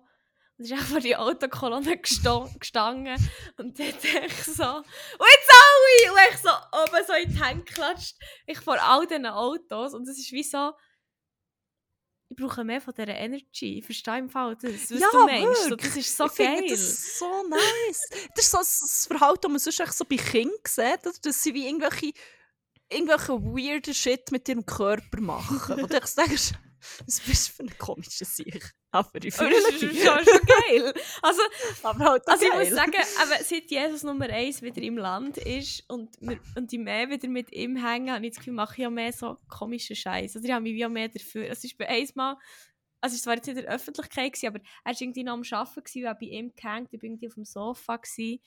und ist einfach vor die Autokolonne gestanden und hat echt so «Und jetzt alle!» und ich so oben so in die Hände geklatscht. Ich vor all diesen Autos und es ist wie so ich brauche mehr von dieser Energy. Ich verstehe im Fall das, was Ja, du meinst. So, wirklich. das ist so ich geil. das so nice. Das ist so das- das Verhalten, das man sonst echt so bei Kindern sieht, dass sie wie irgendwelche, irgendwelche weirden Shit mit ihrem Körper machen. Du echt denkst, was bist du für ein komischer Sieg? Aber ich fühle das ist schon, schon geil. Also, Aber halt Also ich geil. muss sagen, aber seit Jesus Nummer 1 wieder im Land ist und, wir, und ich mehr wieder mit ihm hängen, habe ich das Gefühl, mache ich ja mehr so komischen Scheiß. Also ich habe mich wie auch mehr dafür. Es ist bei einmal, also es war jetzt nicht in der Öffentlichkeit, gewesen, aber er war irgendwie noch am Arbeiten, ich war bei ihm gehängt, ich war irgendwie auf dem Sofa. Gewesen.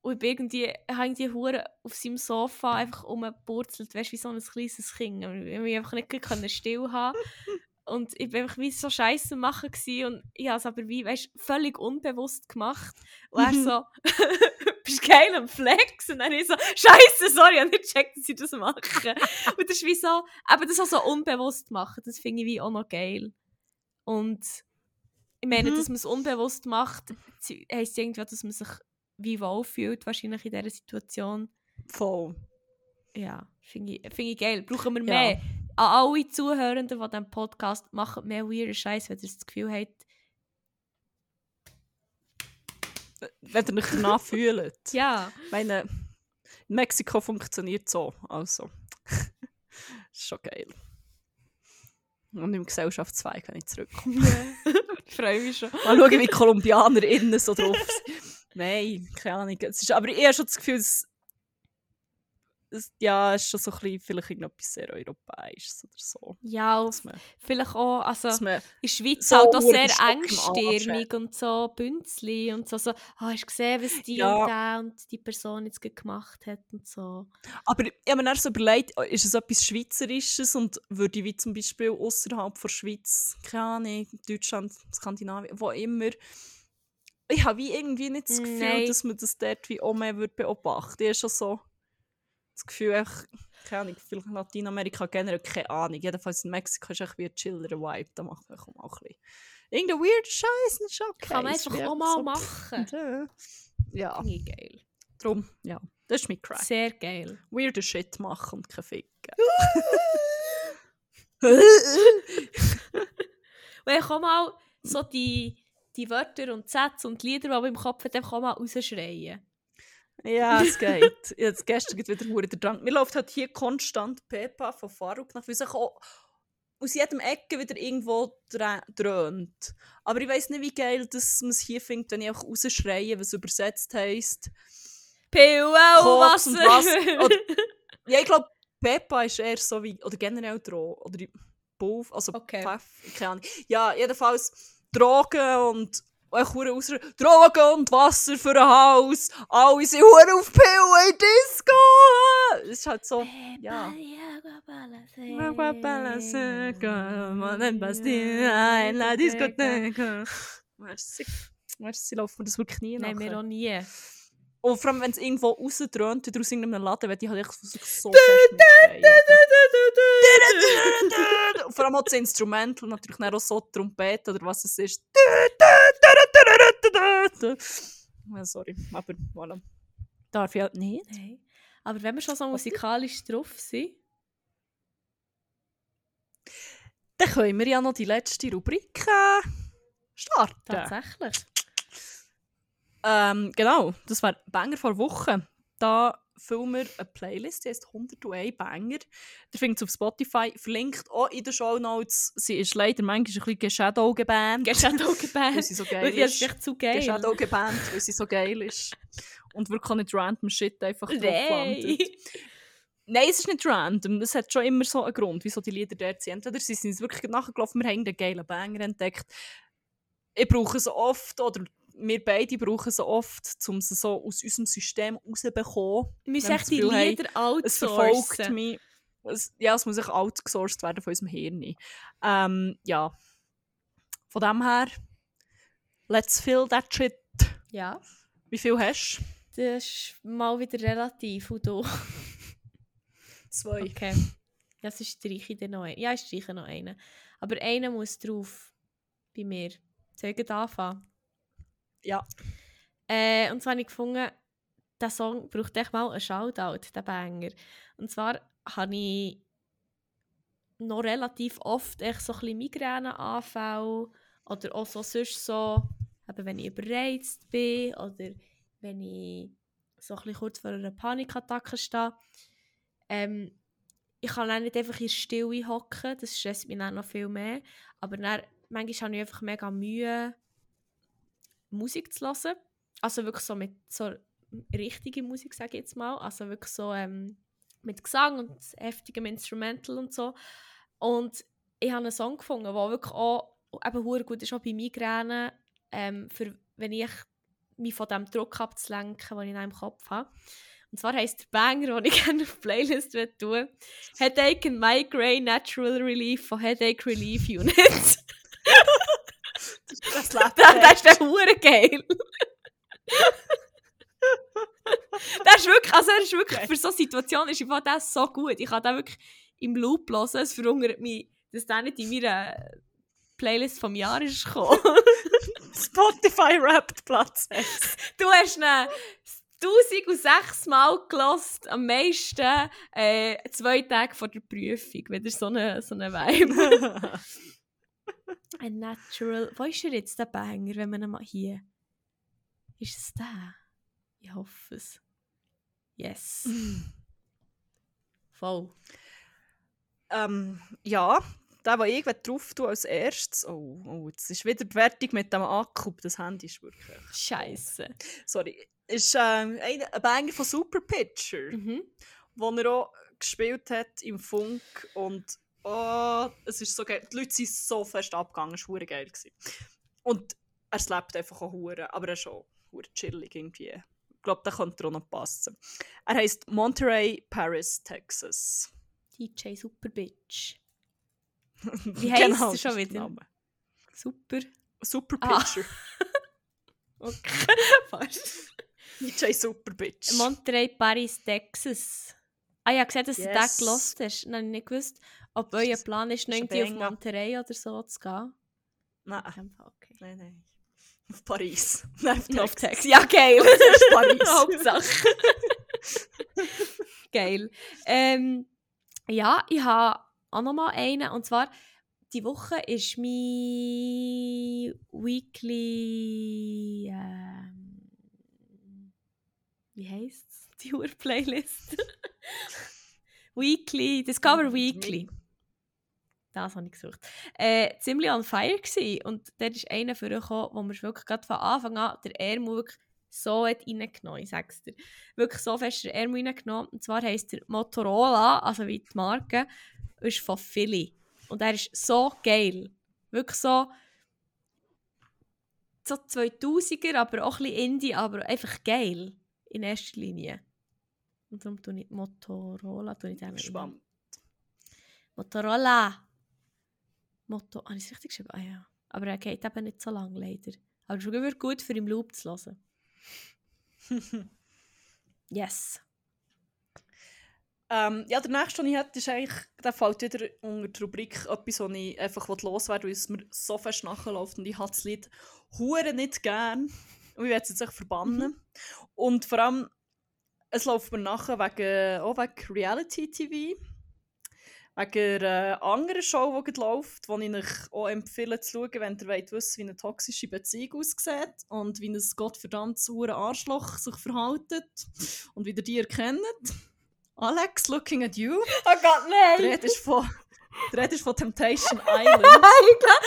Und ich bin irgendwie, habe irgendwie Hure auf seinem Sofa einfach rumgepurzelt, weißt du, wie so ein kleines Kind. Ich konnte einfach nicht still haben. Und ich war einfach wie so Scheiße machen und ich habe es aber wie, weißt, völlig unbewusst gemacht. Und er Mhm. so, bist geil am Flex? Und dann ich so, Scheiße, sorry, ich habe nicht gecheckt, dass sie das machen. und das ist wie so, aber das auch so unbewusst machen, das finde ich wie auch noch geil. Und ich meine, Mhm. dass man es unbewusst macht, heisst irgendwie, dass man sich wie wohl fühlt, wahrscheinlich in dieser Situation. Voll. Ja, finde ich, finde ich geil. Brauchen wir Ja. An alle Zuhörenden von diesem Podcast, macht mehr weirden Scheiß, wenn ihr das Gefühl habt, Wenn ihr euch danach fühlt. ja. Ich meine, in Mexiko funktioniert so. Also. ist schon geil. Und im Gesellschaftszweig, wenn ich zurückkomme. ich freue mich schon. Mal schauen, wie die Kolumbianer innen so drauf sind. Nein, keine Ahnung. Es ist, aber ich habe schon das Gefühl, es, ja, es ist schon so ein bisschen, vielleicht irgendetwas sehr Europäisches oder so. Ja, man, vielleicht auch, also in der Schweiz so halt auch sehr engstirnig und so Bünzli und so, so ah, hast du gesehen, was die Ja. und der und die Person jetzt gemacht hat und so. Aber ich habe mir dann so überlegt, oh, ist es etwas Schweizerisches und würde ich wie zum Beispiel außerhalb der Schweiz, keine Ahnung, Deutschland, Skandinavien, wo immer, ich habe wie irgendwie nicht das Gefühl, Nein. dass man das dort wie auch mehr würde beobachten. Ich habe schon so das Gefühl, ich, keine Ahnung, vielleicht in Lateinamerika generell, keine Ahnung. Jedenfalls in Mexiko ist wie ein chillere Vibe, da macht man auch mal ein bisschen irgendein weird Scheiß, ist okay. Kann man Es einfach auch mal so- machen. Ja, Finde ich geil. darum, ja, das ist mein Crack. Sehr geil. Weirder Shit machen und kein Ficken. Und ich auch mal so die, die Wörter und Sätze und Lieder, die man im Kopf hat, einfach mal rausschreien. Ja, es geht. Jetzt gestern geht wieder hure der Drang. Mir läuft halt hier konstant Pepa von Faruk nach, weil sich auch aus jedem Ecke wieder irgendwo dröhnt. Aber ich weiß nicht, wie geil dass man es hier findet, wenn ich auch rausschreie, was übersetzt heisst. Und Wasser. Wasser. Oder- Ja, ich glaube, Pepa ist eher so wie, oder generell Drogen, oder Puff, also Okay. Pfeff, keine Ahnung. Ja, jedenfalls Drogen und euch hure aus Drogen und Wasser für ein Haus. Alle sind hure auf Pille in Disco. Es ist halt so, ja. Merci. Merci, laufen wir das wirklich nie Nein, wir auch nie. Und vor allem, wenn es irgendwo rausdröhnt oder aus irgendeinem Laden, werde ich halt echt so, vor allem auch das Instrumental, natürlich dann auch so die Trompete oder was es ist. Sorry, aber voilà. Darf ich halt nicht. Nein. Aber wenn wir schon so musikalisch drauf sind, Dann können wir ja noch die letzte Rubrik äh, starten. tatsächlich. Ähm, genau, das war Banger vor Woche. Da füllen wir eine Playlist, die heisst 101 Banger. Der findet auf Spotify, verlinkt auch in den Show Notes. Sie ist leider manchmal ein bisschen geshadow gebannt. Geshadow weil gebannt. sie so geil ist. ist echt zu geil. Geshadow gebannt, weil sie so geil ist. Und wirklich nicht random Shit einfach drauf Nein. es ist nicht random. Es hat schon immer so einen Grund, wieso die Lieder dort sind. Entweder sie sind wirklich nachgelaufen, wir haben einen geilen Banger entdeckt. Ich brauche sie oft, oder wir beide brauchen sie oft, um sie so aus unserem System rauszubekommen. Wir müssen echt die Lieder Es verfolgt outsourcen. mich. Es, ja, es muss outgesourced werden von unserem Hirn. Ähm, ja. Von dem her, let's fill that shit. Ja, Wie viel hast du? das ist mal wieder relativ. Und du? Zwei. Okay. Ja, sonst streiche ich noch einen. Ja, ich streiche noch einen. Aber einer muss drauf. Bei mir. Soll ich anfangen? Ja. Äh, und zwar habe ich gefunden, der Song braucht echt mal einen Shoutout, der Banger. Und zwar habe ich noch relativ oft echt so ein Migräneanfälle oder auch so sonst so, eben wenn ich überreizt bin oder wenn ich so ein kurz vor einer Panikattacke stehe. Ähm, ich kann dann nicht einfach in der Stille hocken, das stresst mich dann noch viel mehr. Aber dann, manchmal habe ich einfach mega Mühe, Musik zu hören. Also wirklich so mit so richtige Musik, sage ich jetzt mal. Also wirklich so ähm, mit Gesang und heftigem Instrumental und so. Und ich habe einen Song gefunden, der wirklich auch eben hure gut ist, auch bei Migräne, ähm, für, wenn ich mich von dem Druck abzulenken, den ich in meinem Kopf habe. Und zwar heisst der Banger, den ich gerne auf die Playlist tun Headache and Migraine Natural Relief von Headache Relief Unit. Das lebt Das, das ist der hure geil. das ist wirklich, also er ist wirklich für so Situationen ist einfach das so gut. Ich kann da wirklich im Loop hören. Es verwundert mich, dass der nicht in meiner Playlist vom Jahr ist gekommen. Spotify rappt Platz 6. du hast ihn 1006 Mal gelost, am meisten äh, zwei Tage vor der Prüfung. Wieder so eine, so eine Vibe. A natural. Wo ist er jetzt, der Banger, wenn man ihn mal hier. Ist es der? Ich hoffe es. Yes. Voll. ähm, ja, der, den ich drauf tue als erstes. Oh, oh, jetzt ist wieder die Wertung mit dem Akku. Das Handy ist wirklich. Scheiße. Sorry. Ist ähm, ein, ein Banger von Super Pitcher, Mhm. wo er auch gespielt hat im Funk. Und oh, es ist so geil. Die Leute sind so fest abgegangen. Es war geil. Gewesen. Und er slept einfach auch hure, aber er ist auch chillig irgendwie. Ich glaube, der könnte auch noch passen. Er heißt Monterey, Paris, Texas. DJ Super Bitch. Wie heisst er Genau, das schon wieder? Name. Super. Super Ah. Pitcher. Okay. Fast. DJ Super Bitch. Monterey, Paris, Texas. Ah ja, gesehen, dass du Yes. den gelost hast. Habe ich nicht gewusst, ob euer Plan ist, noch ist ein irgendwie auf Banger. Monterey oder so zu gehen. nein, Okay. nein, nein. Auf Paris. Nein, auf Auf Texas. Texas. Ja, geil. Das ist Paris. Hauptsache. geil. Ähm, ja, ich habe auch noch mal einen. Und zwar, die Woche ist mein Weekly. Ähm, wie heisst es? Die Uhr-Playlist. Weekly, Discover Weekly. Das habe ich gesucht. Äh, ziemlich on fire gsi und dort ist einer vorgekommen, wo wir wirklich gerade von Anfang an der Ärmel wirklich so hat reingenommen, ich sag's dir. Wirklich so fest den Ärmel reingenommen. Und zwar heisst der Motorola, also wie die Marke, ist von Philly. Und er ist so geil. Wirklich so so 2000er, aber auch ein bisschen Indie, aber einfach geil. In erster Linie. Und darum tue ich Motorola, tue ich. Spannend. Motorola. Motto. Habe ich es richtig geschrieben? Ah ja. Aber er geht eben nicht so lang, leider. Aber ist wirklich gut für im Loop zu hören. Yes. Ähm, ja, der nächste, den ich hätte, ist eigentlich, der fällt wieder unter die Rubrik etwas, was ich einfach loswerden will, weil es mir so fest nachläuft und ich habe das Lied hure nicht gern und ich werde es jetzt echt verbannen. Und vor allem, es läuft mir nachher wegen, auch wegen Reality-TV. Wegen einer anderen Show, die läuft, die ich euch auch empfehle zu schauen, wenn ihr wollt wissen, wie eine toxische Beziehung aussieht und wie ein gottverdammt sauer Arschloch sich verhält und wie ihr die erkennt. Alex, looking at you. Oh Gott, nein! Der Rede ist von, der Rede ist von Temptation Island. Nein,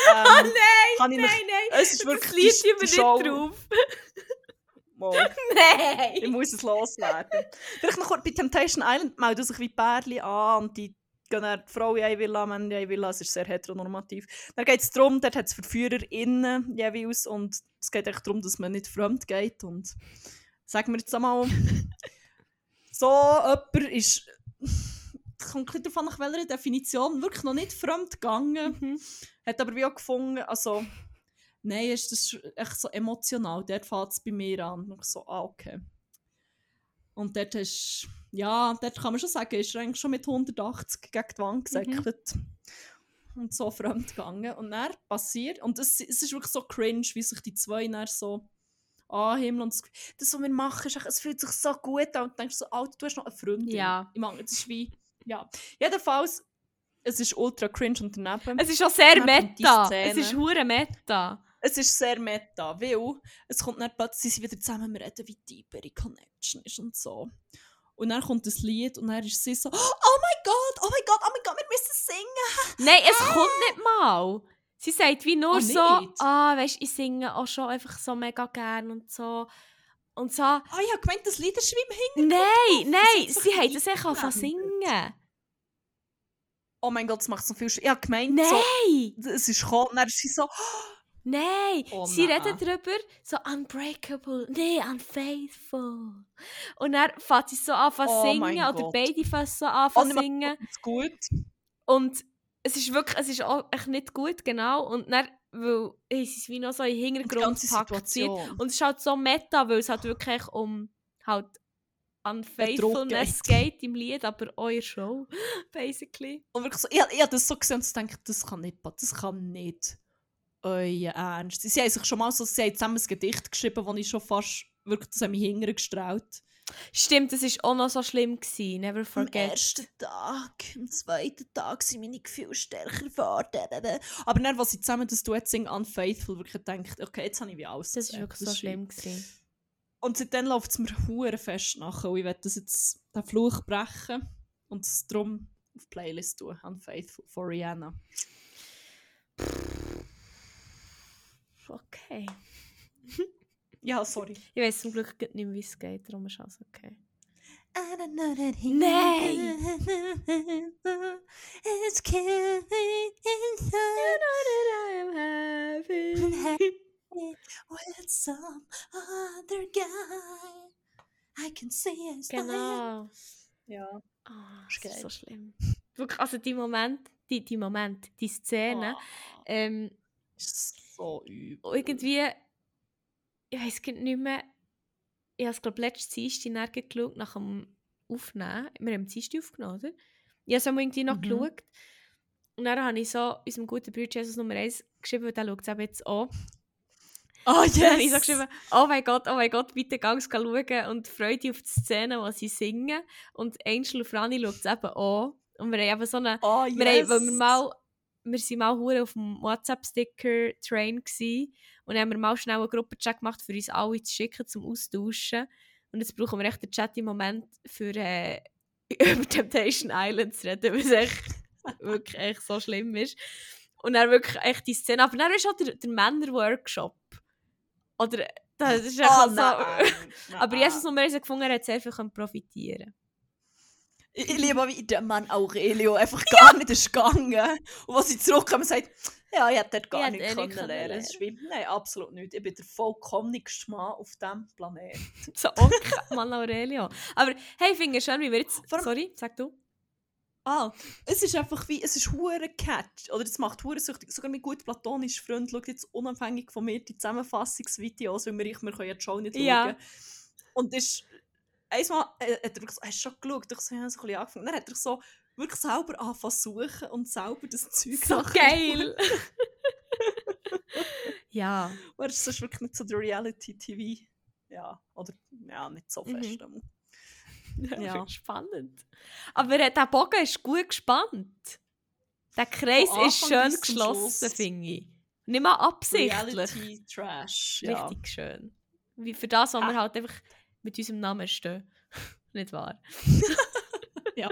Ähm, oh nein! kann ich Nein, nein! es ist wirklich das die- liegt die nicht Show- drauf. Mal. Ich Nein! muss es loswerden. Vielleicht noch kurz bei Temptation Island melden sich wie Pärchen an und die gehen dann die Frau in eine Villa, Mann in eine Villa. Es ist sehr heteronormativ. Dann geht es darum, dort hat es VerführerInnen jeweils und es geht echt darum, dass man nicht fremd geht und sagen wir jetzt einmal, so jemand ist kommt ein bisschen davon, nach welcher Definition wirklich noch nicht fremd gegangen. Mhm. Hat aber wie auch gefunden, also nein, ist das echt so emotional. Dort fängt es bei mir an. Und ich so, ah, okay. Und dort ist, ja, dort kann man schon sagen, ist er eigentlich schon mit 180 gegen die Wand gesäckelt. Und so fremd gegangen. Und dann passiert, und es, es ist wirklich so cringe, wie sich die zwei dann so anhimmeln. Und das, das, was wir machen, ist es fühlt sich so gut an. Und du denkst so, Alter, du hast noch eine Freundin. Ja. Ich meine, es ist wie, ja. Jedenfalls, es ist ultra cringe und daneben. Es ist auch sehr meta. Es ist hure meta. Es ist sehr meta, weil es kommt dann plötzlich, sie sind wieder zusammen, reden, wie deep ihre Connection ist und so. Und dann kommt das Lied und dann ist sie so, oh mein Gott, oh mein Gott, oh mein Gott, wir müssen singen. Nein, es kommt nicht mal. Sie sagt wie nur Ah, so, ah, weißt ich singe auch schon einfach so mega gern und so. Und so, Ah, ich habe gemeint, das Lied ist wie im Hintergrund. nein, nein, sie hat das echt angefangen singen. Oh mein Gott, das macht so viel Sch Ich habe gemeint, so, Nein, es ist gekommen, und dann ist sie so, nein, Oh sie nein. redet darüber, so unbreakable, nee, unfaithful. Und dann fängt sie so an zu Oh singen, oder Gott. beide fangen so an oh, zu mal- singen. das ist gut. Und es ist wirklich, es ist auch echt nicht gut, genau. Und dann, weil hey, es wie noch so die Hintergrund gepackt. Und es ist halt so meta, weil es halt wirklich um halt Unfaithfulness geht. geht im Lied, aber eure Show, basically. Und wirklich so, ich, ich habe das so gesehen und so gedacht, das kann nicht, das kann nicht euer Ernst. Sie haben sich schon mal so, sie haben zusammen ein Gedicht geschrieben, das ich schon fast wirklich hat mich hinterher gestrahlt. Stimmt, das war auch noch so schlimm. Gewesen. Never Am forget. ersten Tag, am zweiten Tag sind meine Gefühle stärker geworden. Aber dann, als sie zusammen das Duett singen, Unfaithful, wirklich gedacht, okay, jetzt habe ich wie alles Das war wirklich so schlimm. Gewesen. Und seitdem läuft es mir hure fest nach. Und ich werde das jetzt, den Fluch brechen und es darum auf die Playlist tun. Unfaithful von Rihanna. Okay. Ja, sorry. Ich weiß zum Glück nicht mehr, wie es geht, darum ist alles okay. Nein! It's killing with some other guy. I can see it. Genau. Ja. Ah, Ist das ist so schlimm. Wirklich, also die Moment, die, die Moment, die Szene, Oh, ähm, so übel. irgendwie, ich weiß nicht mehr, ich habe es glaube letztes Dienstag geschaut, nach dem Aufnehmen. Wir haben Dienstag aufgenommen, oder? Ich habe es irgendwie noch Mhm. geschaut. Und dann habe ich so unserem guten Bruder Jesus Nummer 1 geschrieben, weil der schaut es eben jetzt an. Oh Dann habe ich so yes! geschrieben, oh mein Gott, oh mein Gott, bitte gang schauen und freue dich auf die Szene, wo sie singen. Und Angel und Franny schaut es eben an. Und wir haben eben so eine Oh wir, haben, weil wir, mal, wir sind mal hure auf dem WhatsApp-Sticker-Train und haben wir mal schnell einen Gruppenchat gemacht, für uns alle zu schicken, zum Austauschen. Und jetzt brauchen wir echt den Chat im Moment für äh, über Temptation Island zu reden, weil es echt wirklich echt so schlimm ist. Und dann wirklich echt die Szene. Aber dann ist auch der, der Männer-Workshop. Oder das ist einfach Oh so... Aber Jesus Nummer 1 gefunden, er hat sehr viel können profitieren Ich, ich liebe, wie der Mann Aurelio einfach gar nicht ist gegangen. Und als sie zurückkommen, sagt, ja, ich hätte dort gar Ich nicht hätte eh können lernen. Es wie, nein, absolut nicht. Ich bin der vollkommenigste Mann auf diesem Planeten. So, okay, Mann Aurelio. Aber hey, ich finde es schön, wie wir jetzt... Sorry, sag du. Ah, es ist einfach wie, es ist hure catch. Oder es macht hure süchtig. Sogar mein gut platonischer Freund schaut jetzt unabhängig von mir die Zusammenfassungsvideos, weil wir, ich, wir können ja die Show nicht Ja. schauen. Und ist, einmal äh, hat er wirklich so, hast schon geschaut? Ich so, ja, so ein bisschen angefangen. Dann hat er so wirklich selber angefangen zu suchen und selber das Zeug So nachschauen. geil. ja. Aber es ist wirklich nicht so der Reality-TV. Ja, oder ja, nicht so Mhm. fest. Mhm. Ja. Spannend. Aber der Bogen ist gut gespannt. Der Kreis ist schön geschlossen, finde ich. Nicht mal absichtlich. Reality Trash. Ja. Richtig schön. Wie für das, was Ha. wir halt einfach mit unserem Namen stehen. Nicht wahr? ja.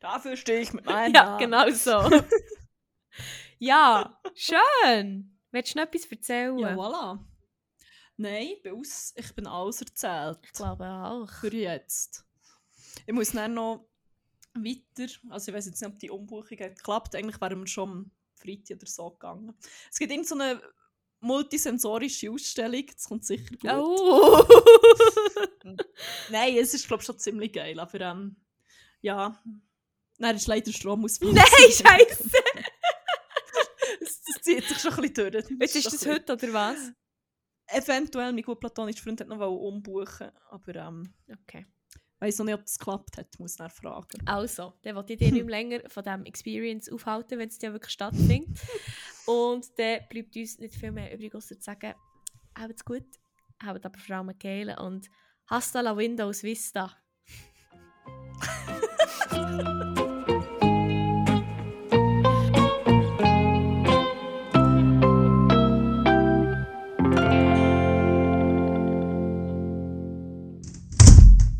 Dafür stehe ich mit meinem Ja, Namen. genau so. ja, schön. Willst du noch etwas erzählen? Ja, voilà. Nein, bei uns, ich bin alles erzählt. Ich glaube auch. Für jetzt. Ich muss dann noch weiter, also ich weiß jetzt nicht, ob die Umbuchung hat geklappt. Eigentlich wären wir schon am Freitag oder so gegangen. Es gibt irgend so eine multisensorische Ausstellung, das kommt sicher gut. Oh! Nein, es ist glaube ich schon ziemlich geil, aber ähm, ja, dann ist leider Strom aus. Nein, Scheiße! das zieht sich schon ein bisschen durch. Jetzt ist das ein heute, oder was? bisschen- Eventuell, mein gut platonischer Freund hat noch umbuchen, aber ähm, Okay weiß noch nicht, ob es geklappt hat, muss ich fragen. Also, dann wollte ich dich nicht länger von diesem Experience aufhalten, wenn es ja wirklich stattfindet. Und dann bleibt uns nicht viel mehr übrig, außer zu sagen, habt's gut, habt aber vor allem geil und hasta la Windows Vista.